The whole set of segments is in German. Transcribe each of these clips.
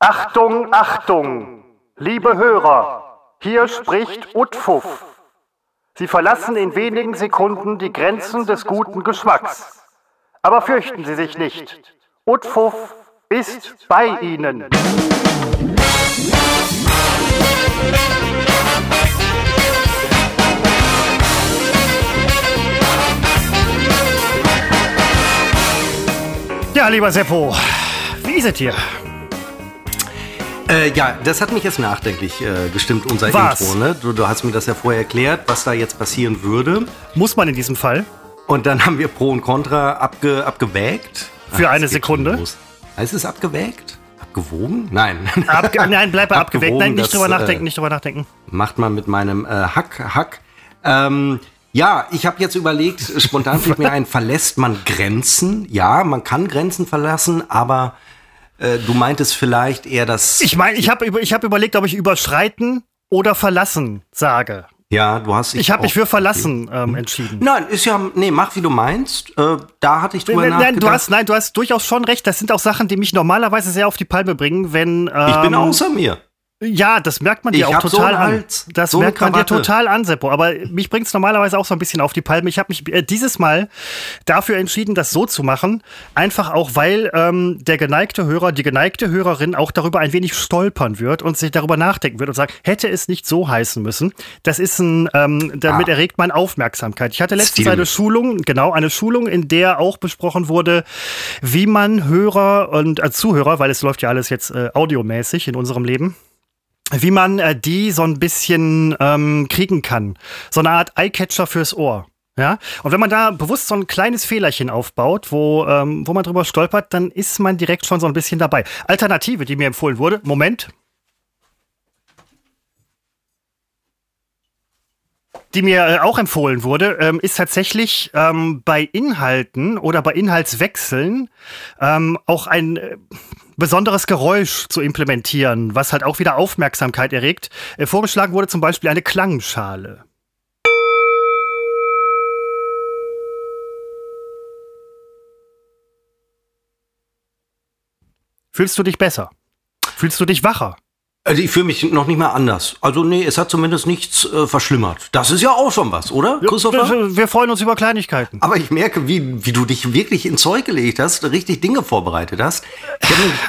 Achtung, Achtung, liebe Hörer, hier spricht Utfuff. Sie verlassen in wenigen Sekunden die Grenzen des guten Geschmacks. Aber fürchten Sie sich nicht. Utfuff ist bei Ihnen. Ja, lieber Seppo, wie ist es hier? Äh, ja, das hat mich jetzt nachdenklich äh, gestimmt, unser Was? Intro. Ne? Du, du hast mir das ja vorher erklärt, was da jetzt passieren würde. Muss man in diesem Fall? Und dann haben wir Pro und Contra abge, abgewägt. Für Ach, eine Sekunde? Heißt es abgewägt? Abgewogen? Nein. Abge nein, bleib. Abgewogen, Nein, nicht das, drüber äh, nachdenken, nicht drüber nachdenken. Macht man mit meinem äh, Hack, Hack. Ähm, ja, ich habe jetzt überlegt, spontan fällt mir ein, verlässt man Grenzen? Ja, man kann Grenzen verlassen, aber äh, du meintest vielleicht eher das. Ich meine, ich habe über, ich hab überlegt, ob ich überschreiten oder verlassen sage. ja, du hast Ich habe mich für verlassen ähm, entschieden. Nein, ist ja, nee, mach wie du meinst. Äh, da hatte ich drüber Nein, nachgedacht. du hast, nein, du hast durchaus schon recht. Das sind auch Sachen, die mich normalerweise sehr auf die Palme bringen, wenn. Ähm, ich bin außer mir. Ja, das merkt man dir Ich auch so total einen an. Das so merkt man dir total an, Seppo. Aber mich bringt's normalerweise auch so ein bisschen auf die Palme. Ich habe mich äh, dieses Mal dafür entschieden, das so zu machen. Einfach auch, weil ähm, der geneigte Hörer, die geneigte Hörerin auch darüber ein wenig stolpern wird und sich darüber nachdenken wird und sagt, hätte es nicht so heißen müssen. Das ist ein, ähm, damit Ah. erregt man Aufmerksamkeit. Ich hatte letztens Stil. eine Schulung, genau, eine Schulung, in der auch besprochen wurde, wie man Hörer und äh, Zuhörer, weil es läuft ja alles jetzt äh, audiomäßig in unserem Leben, wie man äh, die so ein bisschen ähm, kriegen kann. So eine Art Eyecatcher fürs Ohr. Ja, und wenn man da bewusst so ein kleines Fehlerchen aufbaut, wo, ähm, wo man drüber stolpert, dann ist man direkt schon so ein bisschen dabei. Alternative, die mir empfohlen wurde, Moment. Die mir äh, auch empfohlen wurde, ähm, ist tatsächlich ähm, bei Inhalten oder bei Inhaltswechseln ähm, auch ein äh, besonderes Geräusch zu implementieren, was halt auch wieder Aufmerksamkeit erregt. Äh, vorgeschlagen wurde zum Beispiel eine Klangschale. Fühlst du dich besser? Fühlst du dich wacher? Also ich fühle mich noch nicht mal anders. Also nee, es hat zumindest nichts äh, verschlimmert. Das ist ja auch schon was, oder, Christopher? Wir, wir freuen uns über Kleinigkeiten. Aber ich merke, wie, wie du dich wirklich ins Zeug gelegt hast, richtig Dinge vorbereitet hast.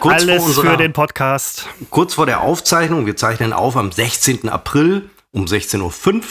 Kurz, Alles vor unserer, für den Podcast. kurz vor der Aufzeichnung, wir zeichnen auf am 16. April um 16.05 Uhr,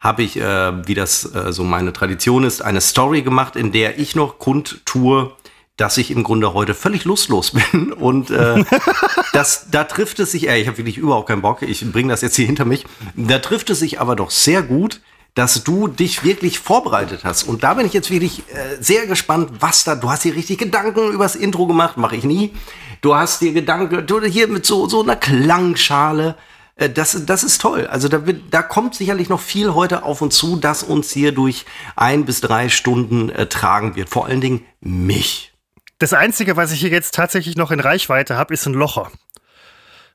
habe ich, äh, wie das äh, so meine Tradition ist, eine Story gemacht, in der ich noch kundtue, dass ich im Grunde heute völlig lustlos bin. Und äh, das, da trifft es sich, ey, ich habe wirklich überhaupt keinen Bock, ich bringe das jetzt hier hinter mich. Da trifft es sich aber doch sehr gut, dass du dich wirklich vorbereitet hast. Und da bin ich jetzt wirklich äh, sehr gespannt, was da, du hast dir richtig Gedanken übers Intro gemacht, mache ich nie. Du hast dir Gedanken, du hier mit so, so einer Klangschale. Äh, Das, das ist toll. Also da, wird, da kommt sicherlich noch viel heute auf uns zu, das uns hier durch ein bis drei Stunden äh, tragen wird. Vor allen Dingen mich. Das Einzige, was ich hier jetzt tatsächlich noch in Reichweite habe, ist ein Locher.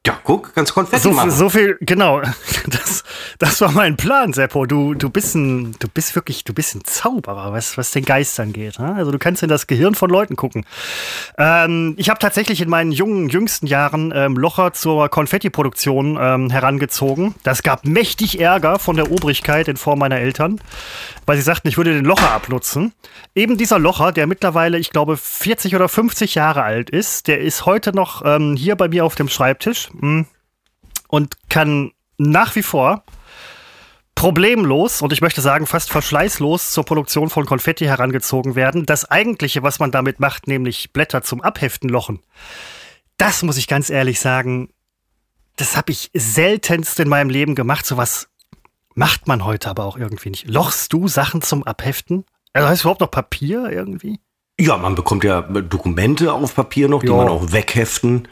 Ja, guck, ganz Konfetti So, machen. so viel, genau. Das, das war mein Plan, Seppo. Du, du bist ein, du bist wirklich, du bist ein Zauberer, was, was den Geist angeht. Ne? Also du kannst in das Gehirn von Leuten gucken. Ähm, ich habe tatsächlich in meinen jungen, jüngsten Jahren ähm, Locher zur Konfettiproduktion ähm, herangezogen. Das gab mächtig Ärger von der Obrigkeit in Form meiner Eltern, weil sie sagten, ich würde den Locher abnutzen. Eben dieser Locher, der mittlerweile, ich glaube, 40 oder 50 Jahre alt ist, der ist heute noch ähm, hier bei mir auf dem Schreibtisch mm, und kann nach wie vor problemlos und ich möchte sagen fast verschleißlos zur Produktion von Konfetti herangezogen werden. Das eigentliche, was man damit macht, nämlich Blätter zum Abheften lochen, das muss ich ganz ehrlich sagen, das habe ich seltenst in meinem Leben gemacht. Sowas macht man heute aber auch irgendwie nicht. Lochst du Sachen zum Abheften? Also heißt überhaupt noch Papier irgendwie? Ja, man bekommt ja Dokumente auf Papier noch, die Ja. man auch wegheften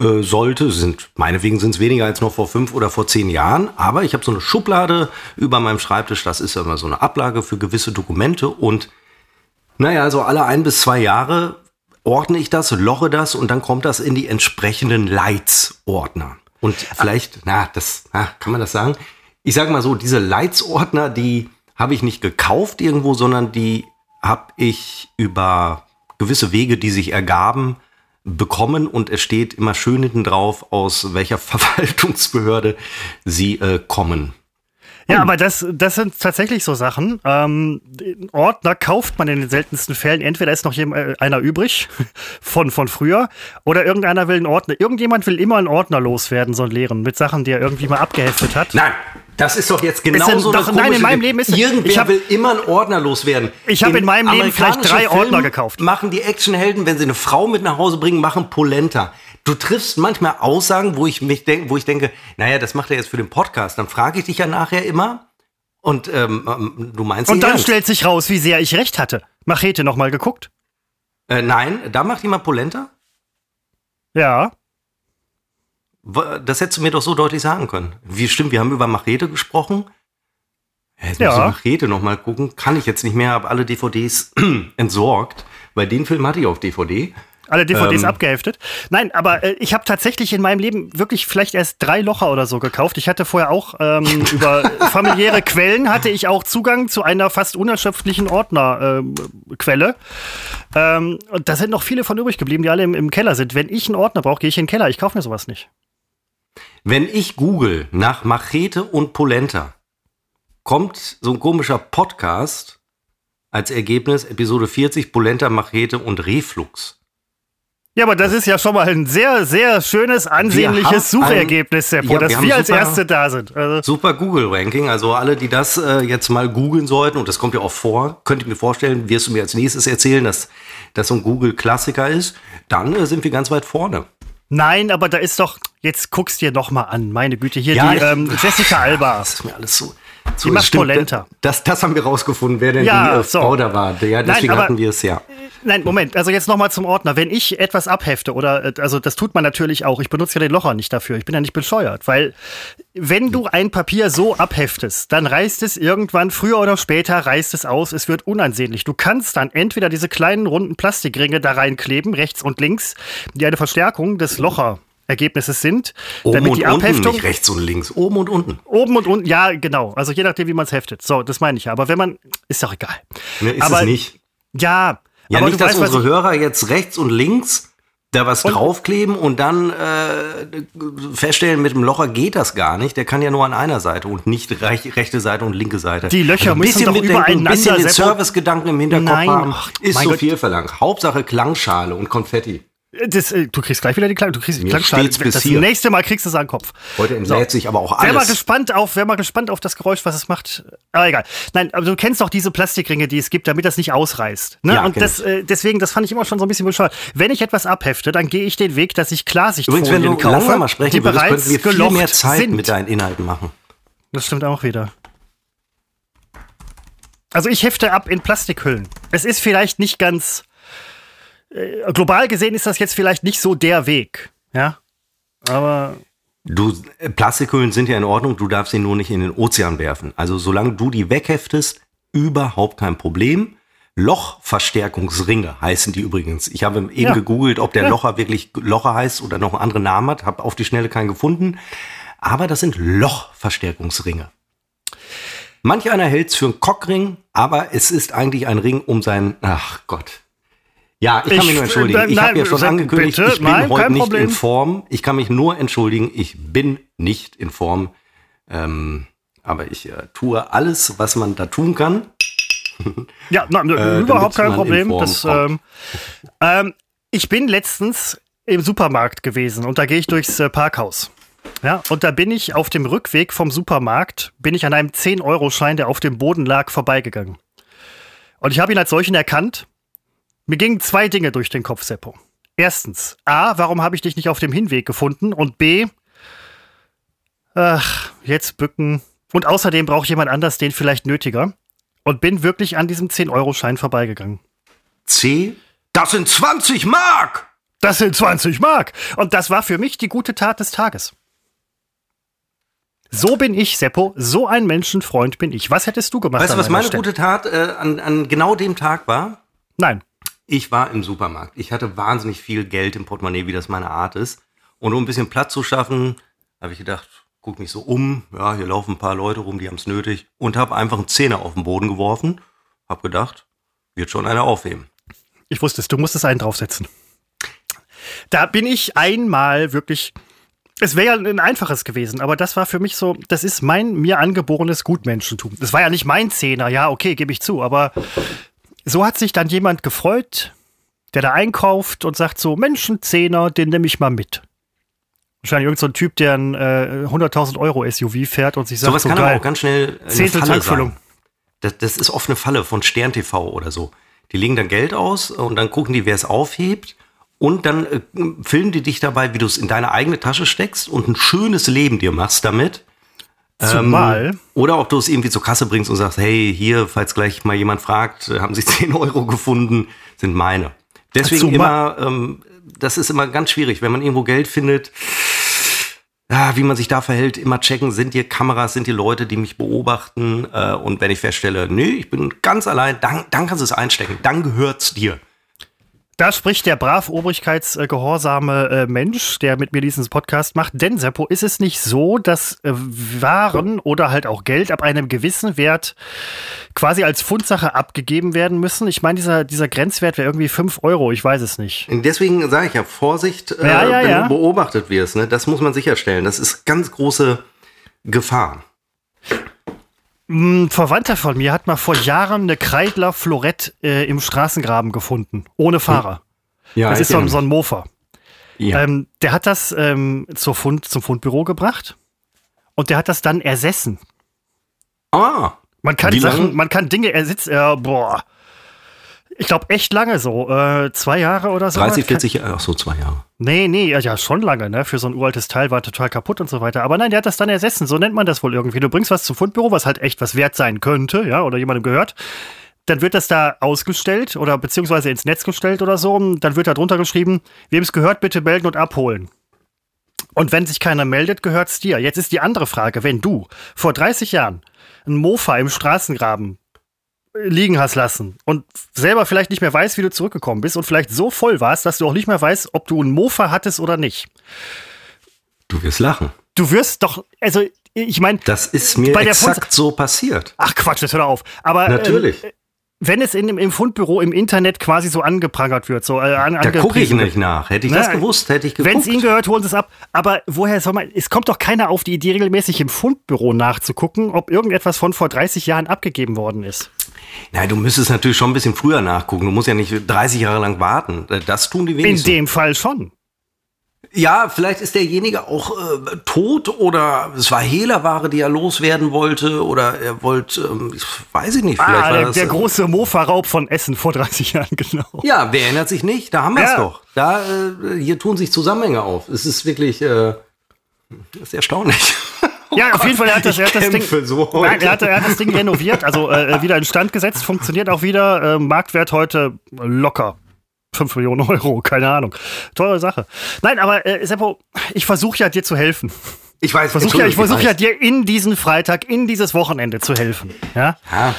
äh, sollte. Sind, meinetwegen sind es weniger als noch vor fünf oder vor zehn Jahren. Aber ich habe so eine Schublade über meinem Schreibtisch. Das ist ja immer so eine Ablage für gewisse Dokumente. Und naja, also alle ein bis zwei Jahre ordne ich das, loche das und dann kommt das in die entsprechenden Leitsordner. Und vielleicht, na, das, na, kann man das sagen? Ich sage mal so, diese Leitsordner, die habe ich nicht gekauft irgendwo, sondern die habe ich über gewisse Wege, die sich ergaben, bekommen und es steht immer schön hinten drauf, aus welcher Verwaltungsbehörde sie äh, kommen. Ja, aber das, das sind tatsächlich so Sachen. Ähm, Ordner kauft man in den seltensten Fällen. Entweder ist noch jemand, äh, einer übrig von, von früher oder irgendeiner will einen Ordner. Irgendjemand will immer einen Ordner loswerden, so einen leeren, mit Sachen, die er irgendwie mal abgeheftet hat. Nein, das ist doch jetzt genau so doch, Nein, in meinem Leben ist Irgendwer ich hab, will immer einen Ordner loswerden. Ich habe in, in, meinem Leben vielleicht drei Ordner gekauft. Machen die Actionhelden, wenn sie eine Frau mit nach Hause bringen, machen Polenta. Du triffst manchmal Aussagen, wo ich mich denke, wo ich denke, naja, das macht er jetzt für den Podcast. Dann frage ich dich ja nachher immer. Und ähm, ähm du meinst Und dann ernst. stellt sich raus, wie sehr ich recht hatte. Machete noch mal geguckt? Äh, nein, da macht jemand Polenta? Ja. Das hättest du mir doch so deutlich sagen können. Wie stimmt, wir haben über Machete gesprochen. Jetzt ja. muss ich Machete noch mal gucken. Kann ich jetzt nicht mehr, habe alle DVDs entsorgt. Weil den Film hatte ich auf DVD. Alle DVDs ähm, abgeheftet. Nein, aber äh, ich habe tatsächlich in meinem Leben wirklich vielleicht erst drei Locher oder so gekauft. Ich hatte vorher auch ähm, über familiäre Quellen hatte ich auch Zugang zu einer fast unerschöpflichen Ordnerquelle. Ähm, und da sind noch viele von übrig geblieben, die alle im, im Keller sind. Wenn ich einen Ordner brauche, gehe ich in den Keller. Ich kaufe mir sowas nicht. Wenn ich google nach Machete und Polenta, kommt so ein komischer Podcast als Ergebnis Episode 40 Polenta, Machete und Reflux. Ja, aber das ist ja schon mal ein sehr, sehr schönes, ansehnliches Suchergebnis, Seppo, ja, dass wir, wir als super, Erste da sind. Also super Google-Ranking. Also alle, die das äh, jetzt mal googeln sollten, und das kommt ja auch vor, könnte ich mir vorstellen, wirst du mir als nächstes erzählen, dass das so ein Google-Klassiker ist, dann äh, sind wir ganz weit vorne. Nein, aber da ist doch, jetzt guckst dir noch mal an, meine Güte, hier ja, die ähm, Jessica Alba. Das ist mir alles so. So, die macht stimmt, Polenta. Das, das haben wir rausgefunden, wer denn ja, die äh, so. Frau da war. Ja, deswegen Nein, aber, hatten wir es ja. Nein, Moment, also jetzt nochmal zum Ordner. Wenn ich etwas abhefte oder, äh, also das tut man natürlich auch, ich benutze ja den Locher nicht dafür, ich bin ja nicht bescheuert, weil wenn du ein Papier so abheftest, dann reißt es irgendwann, früher oder später reißt es aus, es wird unansehnlich. Du kannst dann entweder diese kleinen runden Plastikringe da reinkleben, rechts und links, die eine Verstärkung des Locher Ergebnisses sind. Oben damit und die Abheftung, unten, nicht rechts und links, oben und unten. Oben und unten, ja, genau. Also je nachdem, wie man es heftet. So, das meine ich ja. Aber wenn man, ist doch egal. Ne, ist aber, es nicht. Ja. Ja, nicht, dass weißt, unsere Hörer jetzt rechts und links da was und, draufkleben und dann äh, feststellen, mit dem Locher geht das gar nicht. Der kann ja nur an einer Seite und nicht rech rechte Seite und linke Seite. Die Löcher also müssen doch übereinander Ein bisschen den Servicegedanken im Hinterkopf Nein, haben, ist so Gott. viel verlangt. Hauptsache Klangschale und Konfetti. Das, äh, du kriegst gleich wieder die, Klang, du kriegst die Klangschale. Das hier. nächste Mal kriegst du es an den Kopf. Heute entlädt so. sich aber auch alles. Wer mal gespannt auf, wer mal gespannt auf das Geräusch, was es macht. Aber egal. Nein, aber du kennst doch diese Plastikringe, die es gibt, damit das nicht ausreißt. Ne? Ja, und das, äh, deswegen, das fand ich immer schon so ein bisschen bescheuert. Wenn ich etwas abhefte, dann gehe ich den Weg, dass ich Klarsichtfolien Übrigens, wenn du kaufe, langsamer sprechen die würdest, bereits wir viel mehr Zeit sind. mit deinen Inhalten machen. Das stimmt auch wieder. Also ich hefte ab in Plastikhüllen. Es ist vielleicht nicht ganz äh, global gesehen ist das jetzt vielleicht nicht so der Weg, ja. Aber Du, äh, Plastikhüllen sind ja in Ordnung, du darfst sie nur nicht in den Ozean werfen. Also solange du die wegheftest, überhaupt kein Problem. Lochverstärkungsringe heißen die übrigens. Ich habe eben ja. gegoogelt, ob der ja. Locher wirklich Locher heißt oder noch einen anderen Namen hat, habe auf die Schnelle keinen gefunden. Aber das sind Lochverstärkungsringe. Manch einer hält es für einen Cockring, aber es ist eigentlich ein Ring um sein, ach Gott, ja, ich kann ich, mich nur entschuldigen. Ich habe ja schon angekündigt, bitte, ich bin nein, heute nicht Problem. in Form. Ich kann mich nur entschuldigen, ich bin nicht in Form. Ähm, aber ich äh, tue alles, was man da tun kann. Ja, na, äh, überhaupt kein Problem. Das, ähm, ähm, ich bin letztens im Supermarkt gewesen und da gehe ich durchs äh, Parkhaus. Ja, und da bin ich auf dem Rückweg vom Supermarkt, bin ich an einem 10-Euro-Schein, der auf dem Boden lag, vorbeigegangen. Und ich habe ihn als solchen erkannt mir gingen zwei Dinge durch den Kopf, Seppo. Erstens, A, warum habe ich dich nicht auf dem Hinweg gefunden? Und B, ach, jetzt bücken. Und außerdem braucht jemand anders den vielleicht nötiger. Und bin wirklich an diesem 10-Euro-Schein vorbeigegangen. C, das sind 20 Mark! Das sind 20 Mark! Und das war für mich die gute Tat des Tages. So bin ich, Seppo. So ein Menschenfreund bin ich. Was hättest du gemacht? Weißt du, was meine gute Tat äh, an, an genau dem Tag war? Nein. Ich war im Supermarkt. Ich hatte wahnsinnig viel Geld im Portemonnaie, wie das meine Art ist. Und um ein bisschen Platz zu schaffen, habe ich gedacht, guck mich so um. Ja, hier laufen ein paar Leute rum, die haben es nötig. Und habe einfach einen Zehner auf den Boden geworfen. Habe gedacht, wird schon einer aufheben. Ich wusste es, du musstest einen draufsetzen. Da bin ich einmal wirklich. Es wäre ja ein einfaches gewesen, aber das war für mich so, das ist mein mir angeborenes Gutmenschentum. Das war ja nicht mein Zehner, ja, okay, gebe ich zu, aber so hat sich dann jemand gefreut, der da einkauft und sagt so, Menschenzehner, den nehme ich mal mit. Wahrscheinlich irgendein so Typ, der ein äh, 100.000 Euro SUV fährt und sich sagt, Sowas so kann geil, aber auch ganz schnell eine Zehntel Falle Tankfüllung. sein. Das, das ist oft eine Falle von Stern TV oder so. Die legen dann Geld aus und dann gucken die, wer es aufhebt. Und dann äh, filmen die dich dabei, wie du es in deine eigene Tasche steckst und ein schönes Leben dir machst damit. Zumal, Ähm, oder ob du es irgendwie zur Kasse bringst und sagst, hey, hier, falls gleich mal jemand fragt, äh, haben Sie 10 Euro gefunden, sind meine. Deswegen immer, ähm, das ist immer ganz schwierig, wenn man irgendwo Geld findet, ja, wie man sich da verhält, immer checken, sind hier Kameras, sind hier Leute, die mich beobachten. Äh, und wenn ich feststelle, nee, ich bin ganz allein, dann, dann kannst du es einstecken, dann gehört's dir. Da spricht der brav obrigkeitsgehorsame äh, Mensch, der mit mir diesen Podcast macht. Denn, Seppo, ist es nicht so, dass äh, Waren oder halt auch Geld ab einem gewissen Wert quasi als Fundsache abgegeben werden müssen? Ich meine, dieser, dieser Grenzwert wäre irgendwie 5 Euro, ich weiß es nicht. Deswegen sage ich ja, Vorsicht, äh, Ja, ja, wenn ja. du beobachtet wirst, ne? das muss man sicherstellen. Das ist ganz große Gefahr. Ein Verwandter von mir hat mal vor Jahren eine Kreidler Florett äh, im Straßengraben gefunden, ohne Fahrer. Ja, das ist so, so ein Mofa. ja. Ähm, der hat das ähm, Fund, zum Fundbüro gebracht und der hat das dann ersessen. ah, Man kann Sachen, man kann Dinge ersetzen, äh, boah. Ich glaube echt lange so, äh, zwei Jahre oder so. 30, Kann- 40 Jahre, ach so, zwei Jahre. Nee, nee, ja, ja, schon lange, ne? Für so ein uraltes Teil war total kaputt und so weiter. Aber nein, der hat das dann ersessen, so nennt man das wohl irgendwie. Du bringst was zum Fundbüro, was halt echt was wert sein könnte, ja, oder jemandem gehört. Dann wird das da ausgestellt oder beziehungsweise ins Netz gestellt oder so. Und Dann wird da drunter geschrieben, wem es gehört, bitte melden und abholen. Und wenn sich keiner meldet, gehört's dir. Jetzt ist die andere Frage, wenn du vor 30 Jahren ein Mofa im Straßengraben liegen hast lassen und selber vielleicht nicht mehr weißt, wie du zurückgekommen bist und vielleicht so voll warst, dass du auch nicht mehr weißt, ob du ein Mofa hattest oder nicht. Du wirst lachen. Du wirst doch, also ich meine, Das ist mir Bei der exakt so passiert. ach Quatsch, das hör doch auf. Aber Natürlich. Ähm, wenn es in, im Fundbüro im Internet quasi so angeprangert wird, so äh, an, da gucke ich nicht nach. Hätte ich Na, das gewusst, hätte ich geguckt. Wenn es ihnen gehört, holen sie es ab. Aber woher soll man, es kommt doch keiner auf die Idee, regelmäßig im Fundbüro nachzugucken, ob irgendetwas von vor 30 Jahren abgegeben worden ist. Nein, du müsstest natürlich schon ein bisschen früher nachgucken. Du musst ja nicht 30 Jahre lang warten. Das tun die In wenigsten. dem Fall schon. Ja, vielleicht ist derjenige auch äh, tot oder es war Hehlerware, die er loswerden wollte oder er wollte, ähm, ich weiß ich nicht, vielleicht Ah, war der, das, der äh, große Mofa-Raub von Essen vor 30 Jahren, genau. Ja, wer erinnert sich nicht? Da haben wir es Ja. doch. Da, äh, hier tun sich Zusammenhänge auf. Es ist wirklich, äh, ist erstaunlich. Ja, auf jeden Fall, er hat das, er hat das Ding. so. Nein, er hat, er hat das Ding renoviert, also äh, wieder instand gesetzt, funktioniert auch wieder. Äh, Marktwert heute locker. 5 Millionen Euro, keine Ahnung. Teure Sache. Nein, aber äh, Seppo, ich versuche ja dir zu helfen. Ich weiß, Ich versuche ja, ich Entschuldigung, versuch ja dir in diesen Freitag, in dieses Wochenende zu helfen. Ja? Ja,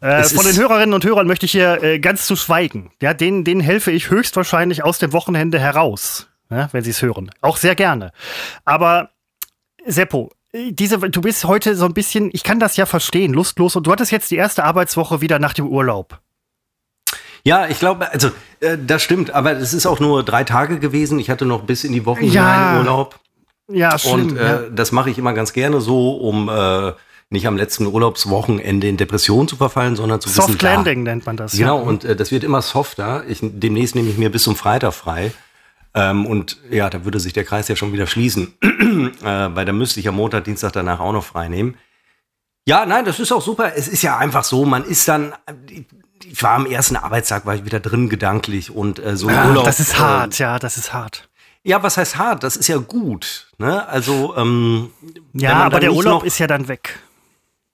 Äh, von den Hörerinnen und Hörern möchte ich hier äh, ganz zu schweigen. Ja, denen, denen helfe ich höchstwahrscheinlich aus dem Wochenende heraus, ja, wenn sie es hören. Auch sehr gerne. Aber Seppo, äh, diese, du bist heute so ein bisschen, ich kann das ja verstehen, lustlos und du hattest jetzt die erste Arbeitswoche wieder nach dem Urlaub. Ja, ich glaube, also äh, das stimmt, aber es ist auch nur drei Tage gewesen. Ich hatte noch bis in die Woche Ja, Urlaub. Ja, schlimm. Und äh, das mache ich immer ganz gerne so, um äh, nicht am letzten Urlaubswochenende in Depression zu verfallen, sondern zu ja. wissen, Soft da- Landing nennt man das. Genau, ja. und äh, das wird immer softer. Ich, demnächst nehme ich mir bis zum Freitag frei. Ähm, und ja, da würde sich der Kreis ja schon wieder schließen. äh, weil da müsste ich am Montag, Dienstag danach auch noch frei nehmen. Ja, nein, das ist auch super. Es ist ja einfach so, man ist dann, ich war am ersten Arbeitstag, war ich wieder drin gedanklich und äh, so ein Ah, Urlaub. das ist hart, ja, das ist hart. ja, was heißt hart? Das ist ja gut. Ne? Also, ähm, Ja, aber der Urlaub ist ja dann weg.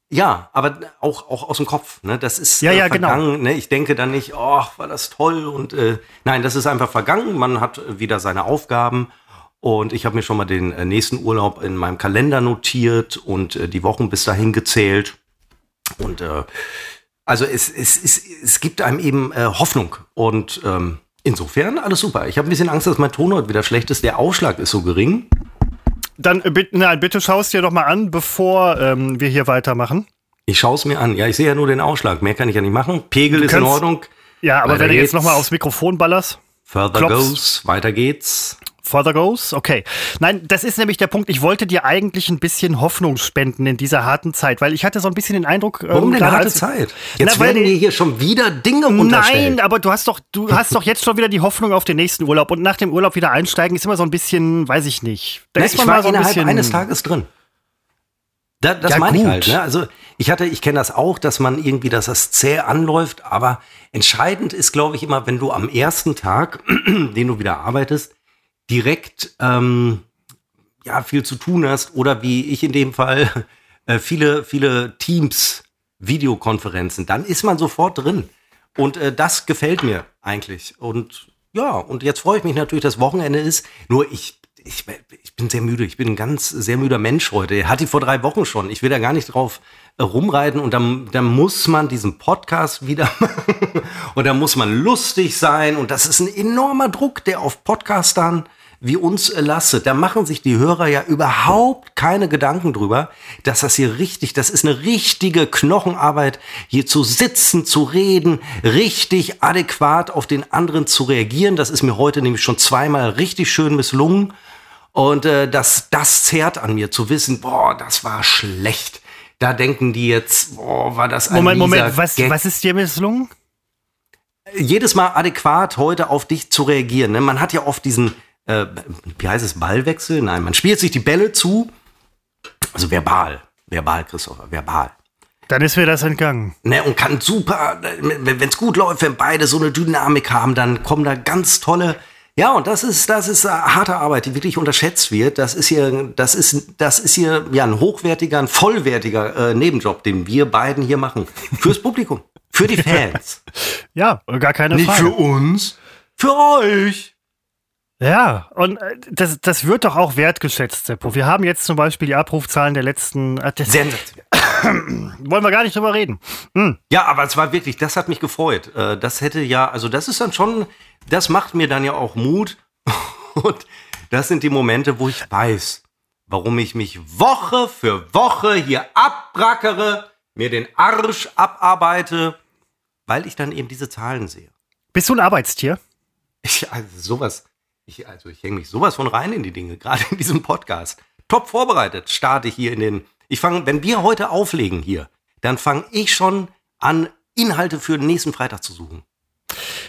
Ja, aber auch, auch aus dem Kopf. Ne? Das ist Ja, ja, äh, genau. vergangen. Ne? Ich denke dann nicht, oh, war das toll. Und äh, nein, das ist einfach vergangen. Man hat äh, wieder seine Aufgaben. Und ich habe mir schon mal den äh, nächsten Urlaub in meinem Kalender notiert und äh, die Wochen bis dahin gezählt. Und äh, also es, es, es, es gibt einem eben äh, Hoffnung. Und ähm, insofern alles super. Ich habe ein bisschen Angst, dass mein Ton heute wieder schlecht ist. Der Ausschlag ist so gering. Dann äh, bitte, nein, bitte schaust dir doch mal an, bevor ähm, wir hier weitermachen. Ich schaue es mir an. Ja, ich sehe ja nur den Ausschlag. Mehr kann ich ja nicht machen. Pegel ist in Ordnung. Ja, aber Weiter wenn du jetzt geht's. noch mal aufs Mikrofon ballerst. Further Klops. goes, weiter geht's. Further goes? Okay. Nein, das ist nämlich der Punkt. Ich wollte dir eigentlich ein bisschen Hoffnung spenden in dieser harten Zeit, weil ich hatte so ein bisschen den Eindruck. ähm, Warum denn gerade harte Zeit? Jetzt Na, werden mir hier schon wieder Dinge unterstellt. Nein, aber du hast doch, du hast doch jetzt schon wieder die Hoffnung auf den nächsten Urlaub und nach dem Urlaub wieder einsteigen ist immer so ein bisschen, weiß ich nicht. Da Ne, ist ich man war mal so ein innerhalb bisschen. eines Tages drin. Da, das Ja, meine ich halt. Ne? Also ich hatte, ich kenne das auch, dass man irgendwie, dass das zäh anläuft, aber entscheidend ist, glaube ich, immer, wenn du am ersten Tag, den du wieder arbeitest, direkt ähm, ja viel zu tun hast oder wie ich in dem Fall äh, viele, viele Teams, Videokonferenzen, dann ist man sofort drin. Und äh, das gefällt mir eigentlich. Und ja, und jetzt freue ich mich natürlich, dass Wochenende ist. Nur ich, ich, ich bin sehr müde. Ich bin ein ganz sehr müder Mensch heute. Hatte ich vor drei Wochen schon. Ich will da gar nicht drauf äh, rumreiten. Und dann, dann muss man diesen Podcast wieder machen. und dann muss man lustig sein. Und das ist ein enormer Druck, der auf Podcastern wie uns äh, lastet. Da machen sich die Hörer ja überhaupt keine Gedanken drüber, dass das hier richtig, das ist eine richtige Knochenarbeit, hier zu sitzen, zu reden, richtig adäquat auf den anderen zu reagieren. Das ist mir heute nämlich schon zweimal richtig schön misslungen. Und äh, das, das zehrt an mir zu wissen, boah, das war schlecht. Da denken die jetzt, boah, war das ein Moment, Moment, was, Gag. was ist dir misslungen? Jedes Mal adäquat heute auf dich zu reagieren. Ne? Man hat ja oft diesen, äh, wie heißt es, Ballwechsel? Nein, man spielt sich die Bälle zu. Also verbal. Verbal, Christopher, verbal. Dann ist mir das entgangen. Ne, und kann super, wenn es gut läuft, wenn beide so eine Dynamik haben, dann kommen da ganz tolle. Ja, und das ist, das ist äh, harte Arbeit, die wirklich unterschätzt wird. Das ist hier, das ist, das ist hier ja ein hochwertiger, ein vollwertiger äh, Nebenjob, den wir beiden hier machen. Fürs Publikum, für die Fans. Ja, gar keine Nicht Frage. für uns, für euch. Ja, und äh, das, das wird doch auch wertgeschätzt, Seppo. Wir haben jetzt zum Beispiel die Abrufzahlen der letzten. Äh, Sensationell. wollen wir gar nicht drüber reden. Ja, aber es war wirklich, das hat mich gefreut. Äh, Das hätte ja, also das ist dann schon, das macht mir dann ja auch Mut. Und das sind die Momente, wo ich weiß, warum ich mich Woche für Woche hier abbrackere, mir den Arsch abarbeite, weil ich dann eben diese Zahlen sehe. Bist du ein Arbeitstier? Ich, also sowas, ich, also ich hänge mich sowas von rein in die Dinge, gerade in diesem Podcast. Top vorbereitet starte ich hier in den, ich fange, wenn wir heute auflegen hier, dann fange ich schon an, Inhalte für den nächsten Freitag zu suchen.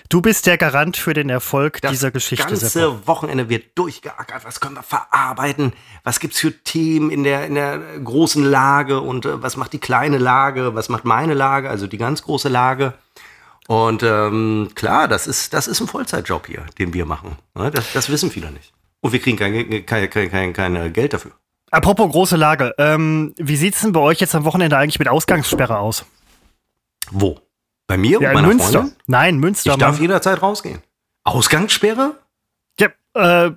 Du bist der Garant für den Erfolg Das dieser Geschichte, ganze Seppo. Wochenende wird durchgeackert. Was können wir verarbeiten? Was gibt's für Themen in der, in der großen Lage? Und äh, was macht die kleine Lage? Was macht meine Lage? Also die ganz große Lage. Und ähm, klar, das ist, das ist ein Vollzeitjob hier, den wir machen. Ne? Das, das wissen viele nicht. Und wir kriegen kein, kein, kein, kein, kein Geld dafür. Apropos große Lage, ähm, wie sieht's denn bei euch jetzt am Wochenende eigentlich mit Ausgangssperre aus? Wo? Bei mir Ja, und meiner Münster. Freundin? Nein, Münster. Ich darf Mann. jederzeit rausgehen. Ausgangssperre? ja, äh,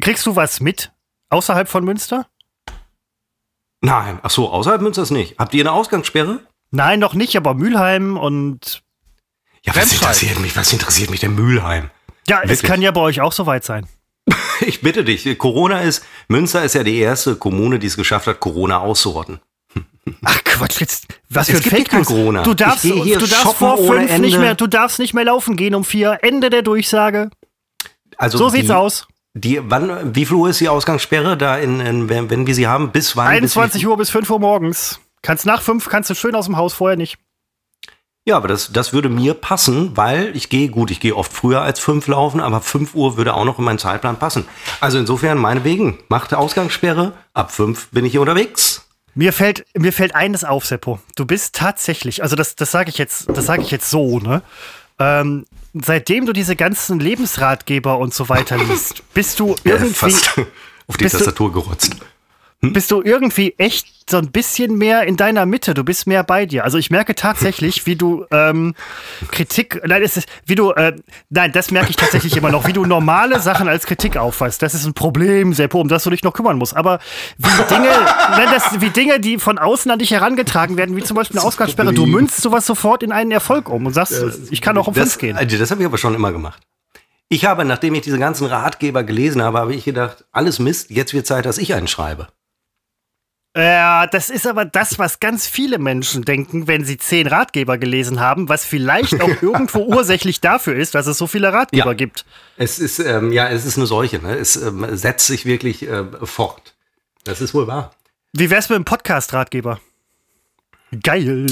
kriegst du was mit außerhalb von Münster? Nein. Ach so, außerhalb Münsters nicht. Habt ihr eine Ausgangssperre? Nein, noch nicht, aber Mülheim und Ja, was Remscheid. interessiert mich? Was interessiert mich der Mülheim? ja, es Wirklich? kann ja bei euch auch soweit sein. Ich bitte dich, Corona ist, Münster ist ja die erste Kommune, die es geschafft hat, Corona auszurotten. Ach Quatsch, jetzt was Es für ein Fake. Corona. Du darfst, du darfst vor fünf nicht mehr, du darfst nicht mehr laufen gehen um vier. Ende der Durchsage. Also So die, sieht's aus. Die, wann, wie viel Uhr ist die Ausgangssperre da in, in wenn, wenn wir sie haben? Bis wann? 21 Uhr bis 5 Uhr morgens. Kannst nach 5, kannst du schön aus dem Haus, vorher nicht. Ja, aber das, das würde mir passen, weil ich gehe, gut, ich gehe oft früher als fünf laufen, aber 5 Uhr würde auch noch in meinen Zeitplan passen. Also insofern, meinetwegen, macht Ausgangssperre, ab 5 bin ich hier unterwegs. Mir fällt, mir fällt eines auf, Seppo. Du bist tatsächlich, also das, das sage ich jetzt, das sage ich jetzt so, ne? Ähm, seitdem du diese ganzen Lebensratgeber und so weiter liest, bist du Äh, irgendwie, fast auf die Tastatur gerotzt. Bist du irgendwie echt so ein bisschen mehr in deiner Mitte. Du bist mehr bei dir. Also ich merke tatsächlich, wie du ähm, Kritik, nein, es ist, wie du, äh, nein, das merke ich tatsächlich immer noch, wie du normale Sachen als Kritik auffasst. Das ist ein Problem, Seppo, um das du dich noch kümmern musst. Aber wie Dinge, wenn das, wie Dinge, die von außen an dich herangetragen werden, wie zum Beispiel eine Ausgangssperre, du münzt sowas sofort in einen Erfolg um und sagst, ich kann auch um Das, fünf gehen. also das habe ich aber schon immer gemacht. Ich habe, nachdem ich diese ganzen Ratgeber gelesen habe, habe ich gedacht, alles Mist, jetzt wird Zeit, dass ich einen schreibe. Ja, das ist aber das, was ganz viele Menschen denken, wenn sie zehn Ratgeber gelesen haben, was vielleicht auch irgendwo ursächlich dafür ist, dass es so viele Ratgeber Ja. gibt. Es ist, ähm, ja, es ist eine Seuche. Ne? Es ähm, setzt sich wirklich äh, fort. Das ist wohl wahr. Wie wär's mit dem Podcast-Ratgeber? Geil.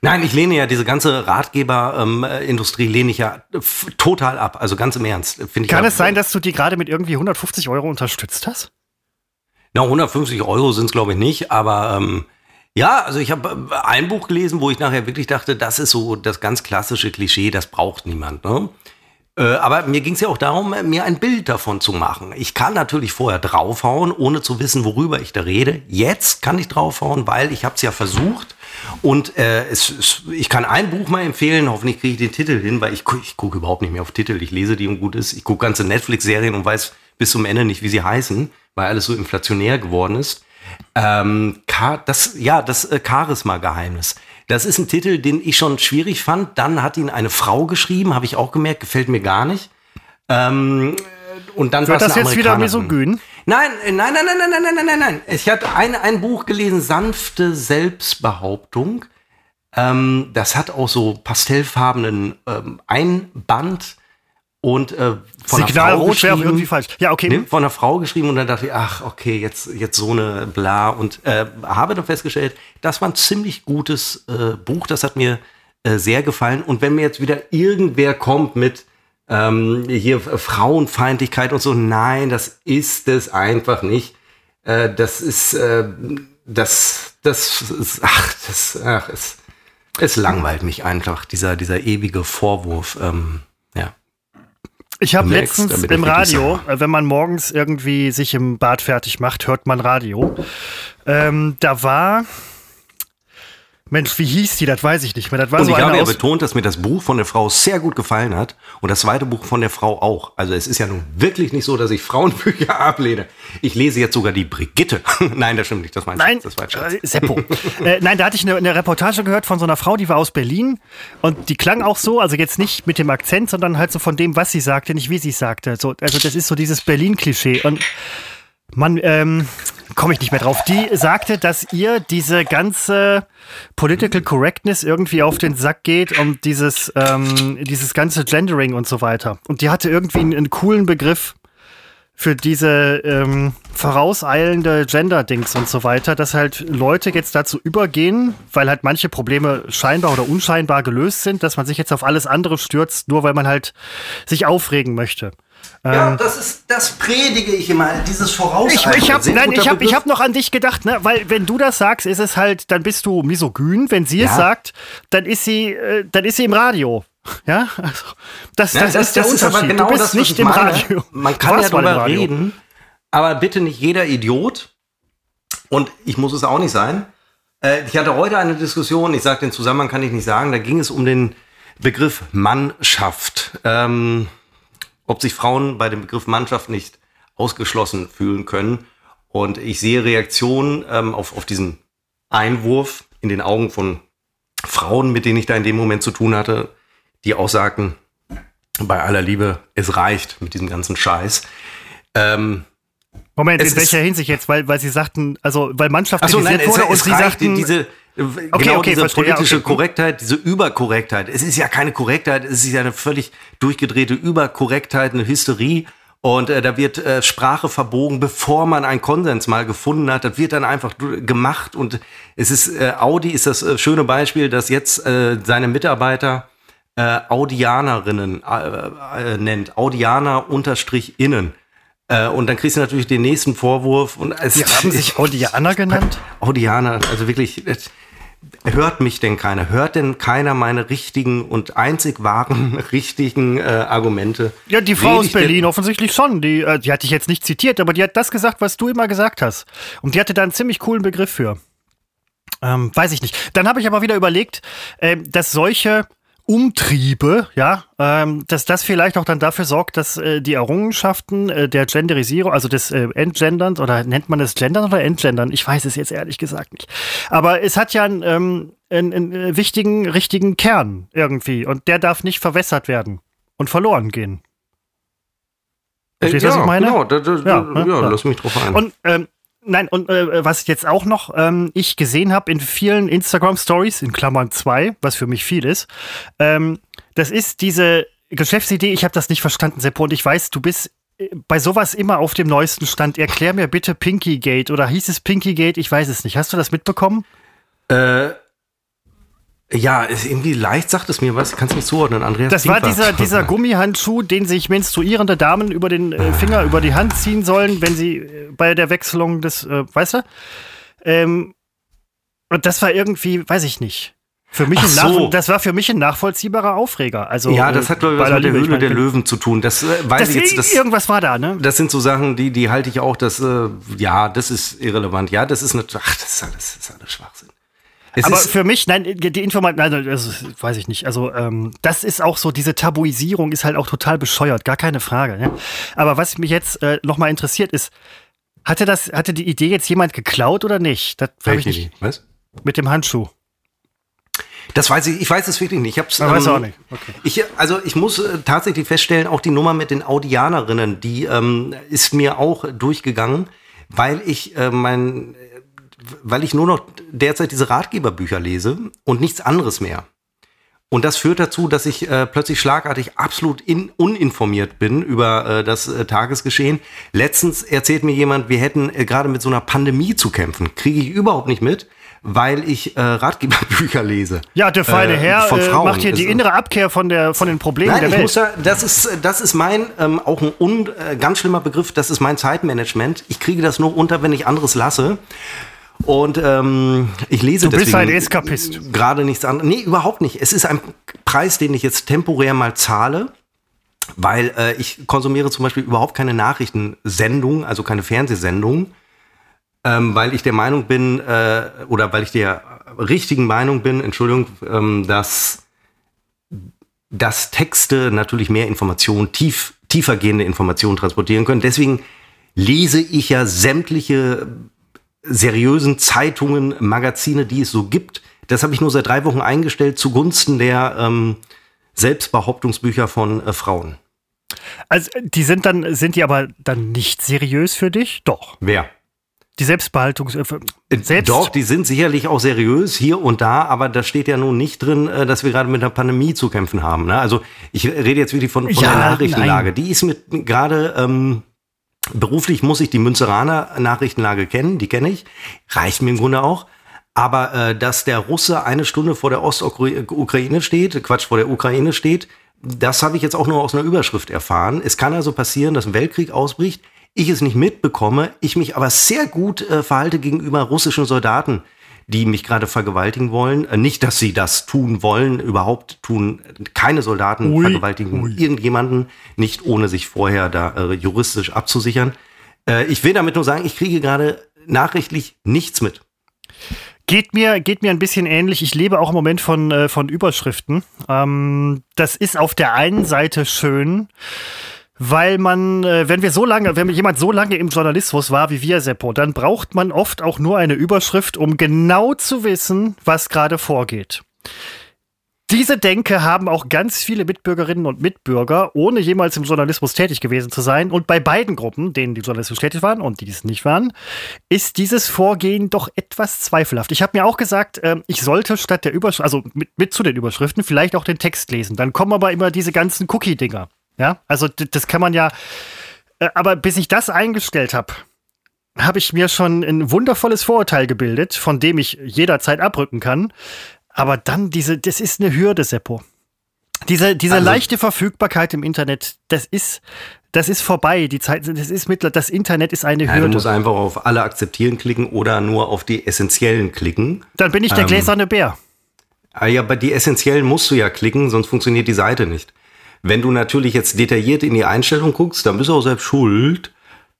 Nein, ich lehne ja diese ganze Ratgeberindustrie lehne ich ja total ab. Also ganz im Ernst. Kann ja, es sein, dass du die gerade mit irgendwie 150 Euro unterstützt hast? Na, 150 Euro sind es, glaube ich, nicht, aber ähm, ja, also ich habe äh, ein Buch gelesen, wo ich nachher wirklich dachte, das ist so das ganz klassische Klischee, das braucht niemand. Ne? Äh, aber mir ging es ja auch darum, mir ein Bild davon zu machen. Ich kann natürlich vorher draufhauen, ohne zu wissen, worüber ich da rede. Jetzt kann ich draufhauen, weil ich habe es ja versucht. Und äh, es, es, ich kann ein Buch mal empfehlen, hoffentlich kriege ich den Titel hin, weil ich, ich gucke überhaupt nicht mehr auf Titel. Ich lese die und gut ist. Ich gucke ganze Netflix-Serien und weiß bis zum Ende nicht, wie sie heißen, weil alles so inflationär geworden ist. Ähm, das, ja, das äh, Charisma-Geheimnis. Das ist ein Titel, den ich schon schwierig fand. Dann hat ihn eine Frau geschrieben, habe ich auch gemerkt, gefällt mir gar nicht. Ähm, und dann Wird war's das jetzt wieder Amerikanerin. misogyn? Nein, äh, nein, nein, nein, nein, nein, nein, nein, nein, nein. Ich hatte ein, ein Buch gelesen, Sanfte Selbstbehauptung. Ähm, das hat auch so pastellfarbenen ähm, Einband und äh, von einer Signal Frau rot wäre irgendwie falsch. Ja, okay. Ne, von einer Frau geschrieben und dann dachte ich, ach, okay, jetzt, jetzt so eine bla und äh, habe dann festgestellt, das war ein ziemlich gutes äh, Buch, das hat mir äh, sehr gefallen und wenn mir jetzt wieder irgendwer kommt mit ähm, hier äh, Frauenfeindlichkeit und so, nein, das ist es einfach nicht. Äh, das ist, äh, das, das, ist, ach, das, ach, es, es langweilt mich einfach, dieser, dieser ewige Vorwurf, ähm. Ich habe letztens im Radio, äh, wenn man morgens irgendwie sich im Bad fertig macht, hört man Radio. Ähm, da war. Mensch, wie hieß die? Das weiß ich nicht mehr. Das war Und so ich habe ja betont, dass mir das Buch von der Frau sehr gut gefallen hat und das zweite Buch von der Frau auch. Also es ist ja nun wirklich nicht so, dass ich Frauenbücher ablehne. Ich lese jetzt sogar die Brigitte. Nein, das stimmt nicht, das meinst Nein, das war äh, Seppo. äh, nein, da hatte ich eine, eine Reportage gehört von so einer Frau, die war aus Berlin und die klang auch so, also jetzt nicht mit dem Akzent, sondern halt so von dem, was sie sagte, nicht wie sie es sagte. So, also das ist so dieses Berlin-Klischee und man, ähm, komme ich nicht mehr drauf. Die sagte, dass ihr diese ganze Political Correctness irgendwie auf den Sack geht und dieses, ähm, dieses ganze Gendering und so weiter. Und die hatte irgendwie einen, einen coolen Begriff für diese ähm, vorauseilende Gender-Dings und so weiter, dass halt Leute jetzt dazu übergehen, weil halt manche Probleme scheinbar oder unscheinbar gelöst sind, dass man sich jetzt auf alles andere stürzt, nur weil man halt sich aufregen möchte. Ja, das ist, das predige ich immer, dieses Ich, Vorauseilen. ich habe ich hab, ich hab noch an dich gedacht, ne? weil wenn du das sagst, ist es halt, dann bist du misogyn. Wenn sie es Ja. sagt, dann ist sie, äh, dann ist sie im Radio. Ja, also, das, Ja, das, ist der Unterschied. du bist was nicht ich im. Radio. Man kann ja Radio. reden, aber bitte nicht jeder Idiot. Und ich muss es auch nicht sein. Äh, ich hatte heute eine Diskussion, ich sage den Zusammenhang kann ich nicht sagen, da ging es um den Begriff Mannschaft. Ähm, ob sich Frauen bei dem Begriff Mannschaft nicht ausgeschlossen fühlen können. Und ich sehe Reaktionen ähm, auf, auf diesen Einwurf in den Augen von Frauen, mit denen ich da in dem Moment zu tun hatte, die auch sagten, bei aller Liebe, es reicht mit diesem ganzen Scheiß. Ähm, Moment, Es in welcher Hinsicht jetzt? Weil, weil sie sagten, also weil Mannschaft Achso, nein, es, wurde und es sie sagten, diese, Okay, genau okay, diese verstehe, politische okay. Korrektheit, diese Überkorrektheit. Es ist ja keine Korrektheit, es ist ja eine völlig durchgedrehte Überkorrektheit, eine Hysterie. Und äh, da wird äh, Sprache verbogen, bevor man einen Konsens mal gefunden hat. Das wird dann einfach gemacht. Und es ist, äh, Audi ist das äh, schöne Beispiel, dass jetzt äh, seine Mitarbeiter äh, Audianerinnen äh, äh, nennt. Audianer unterstrich innen. Äh, und dann kriegst du natürlich den nächsten Vorwurf. Und es die haben sich Audianer genannt. Audianer, also wirklich, hört mich denn keiner? Hört denn keiner meine richtigen und einzig wahren, richtigen äh, Argumente? Ja, die Frau aus Berlin offensichtlich schon. Die, äh, die hatte ich jetzt nicht zitiert, aber die hat das gesagt, was du immer gesagt hast. Und die hatte da einen ziemlich coolen Begriff für. Ähm, weiß ich nicht. Dann habe ich aber wieder überlegt, ähm, dass solche Umtriebe, ja, ähm, dass das vielleicht auch dann dafür sorgt, dass äh, die Errungenschaften äh, der Genderisierung, also des äh, Entgenderns, oder nennt man das Gendern oder Entgendern? Ich weiß es jetzt ehrlich gesagt nicht. Aber es hat ja einen, ähm, einen, einen äh, wichtigen, richtigen Kern irgendwie und der darf nicht verwässert werden und verloren gehen. Äh, Verstehst du, ja, was ich meine? Genau, da, da, Ja, ja, ne? ja, Ja. lass mich drauf ein. Und ähm, Nein, und äh, was jetzt auch noch ähm, ich gesehen habe in vielen Instagram-Stories, in Klammern zwei, was für mich viel ist, ähm, das ist diese Geschäftsidee, ich habe das nicht verstanden, Seppo, und ich weiß, du bist äh, bei sowas immer auf dem neuesten Stand. Erklär mir bitte Pinky Gate oder hieß es Pinky Gate? Ich weiß es nicht. Hast du das mitbekommen? Äh, ja, ist irgendwie leicht sagt es mir was. Kannst du nicht zuordnen, Andreas? Das war dieser, dieser Gummihandschuh, den sich menstruierende Damen über den äh, Finger, über die Hand ziehen sollen, wenn sie äh, bei der Wechselung des, äh, weißt du? Ähm, und das war irgendwie, weiß ich nicht. Für mich ein so. das war für mich ein nachvollziehbarer Aufreger. Also, ja, das hat, glaube ich, was mit der Höhle ich der Löwen zu tun. Das äh, weiß ich jetzt. Das, irgendwas war da, ne? Das sind so Sachen, die, die halte ich auch, das, äh, ja, das ist irrelevant. Ja, das ist eine, ach, das ist alles, das ist alles Schwachsinn. Es aber für mich, nein, die Information, also, also, weiß ich nicht. Also, ähm, das ist auch so, diese Tabuisierung ist halt auch total bescheuert, gar keine Frage. Ne? Aber was mich jetzt äh, nochmal interessiert ist, hatte das, hatte die Idee jetzt jemand geklaut oder nicht? Das Welche ich nicht. Was? Mit dem Handschuh. Das weiß ich, ich weiß es wirklich nicht. Ich hab's, ähm, weiß auch nicht. Okay. Ich, also ich muss äh, tatsächlich feststellen, auch die Nummer mit den Audianerinnen, die ähm, ist mir auch durchgegangen, weil ich äh, mein weil ich nur noch derzeit diese Ratgeberbücher lese und nichts anderes mehr. Und das führt dazu, dass ich äh, plötzlich schlagartig absolut in, uninformiert bin über äh, das äh, Tagesgeschehen. Letztens erzählt mir jemand, wir hätten äh, gerade mit so einer Pandemie zu kämpfen. Kriege ich überhaupt nicht mit, weil ich äh, Ratgeberbücher lese. Ja, der feine äh, Herr von Frauen. macht hier die innere Abkehr von, der, von den Problemen Nein, der Welt. Da, das, ist, das ist mein, ähm, auch ein un, ganz schlimmer Begriff, das ist mein Zeitmanagement. Ich kriege das nur unter, wenn ich anderes lasse. Und ähm, ich lese du bist ein Eskapist. Gerade nichts anderes. Nee, überhaupt nicht. Es ist ein Preis, den ich jetzt temporär mal zahle, weil äh, ich konsumiere zum Beispiel überhaupt keine Nachrichtensendung, also keine Fernsehsendung, ähm, weil ich der Meinung bin, äh, oder weil ich der richtigen Meinung bin, Entschuldigung, ähm, dass, dass Texte natürlich mehr Informationen, tief, tiefergehende Informationen transportieren können. Deswegen lese ich ja sämtliche seriösen Zeitungen, Magazine, die es so gibt. Das habe ich nur seit drei Wochen eingestellt zugunsten der ähm, Selbstbehauptungsbücher von äh, Frauen. Also die sind dann, sind die aber dann nicht seriös für dich? Doch. Wer? Die Selbstbehaltungs... Äh, äh, Selbst Doch, die sind sicherlich auch seriös hier und da, aber da steht ja nun nicht drin, äh, dass wir gerade mit einer Pandemie zu kämpfen haben. Ne? Also ich rede jetzt wirklich von, von ja, der Nachrichtenlage. Nein. Die ist mit gerade ähm, Beruflich muss ich die Münzeraner Nachrichtenlage kennen, die kenne ich, reicht mir im Grunde auch. Aber äh, dass der Russe eine Stunde vor der Ostukraine steht, Quatsch, vor der Ukraine steht, das habe ich jetzt auch nur aus einer Überschrift erfahren. Es kann also passieren, dass ein Weltkrieg ausbricht, ich es nicht mitbekomme, ich mich aber sehr gut äh, verhalte gegenüber russischen Soldaten, die mich gerade vergewaltigen wollen. Äh, nicht, dass sie das tun wollen, überhaupt tun keine Soldaten ui, vergewaltigen ui. irgendjemanden, nicht ohne sich vorher da äh, juristisch abzusichern. Äh, ich will damit nur sagen, ich kriege gerade nachrichtlich nichts mit. Geht mir, geht mir ein bisschen ähnlich. Ich lebe auch im Moment von, äh, von Überschriften. Ähm, das ist auf der einen Seite schön weil man, äh, wenn wir so lange, wenn jemand so lange im Journalismus war wie wir, Seppo, dann braucht man oft auch nur eine Überschrift, um genau zu wissen, was gerade vorgeht. Diese Denke haben auch ganz viele Mitbürgerinnen und Mitbürger, ohne jemals im Journalismus tätig gewesen zu sein. Und bei beiden Gruppen, denen die journalistisch tätig waren und die es nicht waren, ist dieses Vorgehen doch etwas zweifelhaft. Ich habe mir auch gesagt, äh, ich sollte statt der Überschrift, also mit, mit zu den Überschriften, vielleicht auch den Text lesen. Dann kommen aber immer diese ganzen Cookie-Dinger. Ja, also das kann man ja. Äh, aber bis ich das eingestellt habe, habe ich mir schon ein wundervolles Vorurteil gebildet, von dem ich jederzeit abrücken kann. Aber dann diese, das ist eine Hürde, Seppo. Diese, diese also, leichte Verfügbarkeit im Internet, das ist, das ist vorbei. Die Zeit, das ist mittler, das Internet ist eine Hürde. Ja, du musst einfach auf alle akzeptieren klicken oder nur auf die essentiellen klicken. Dann bin ich der ähm, gläserne Bär. Ah ja, bei die essentiellen musst du ja klicken, sonst funktioniert die Seite nicht. Wenn du natürlich jetzt detailliert in die Einstellung guckst, dann bist du auch selbst schuld.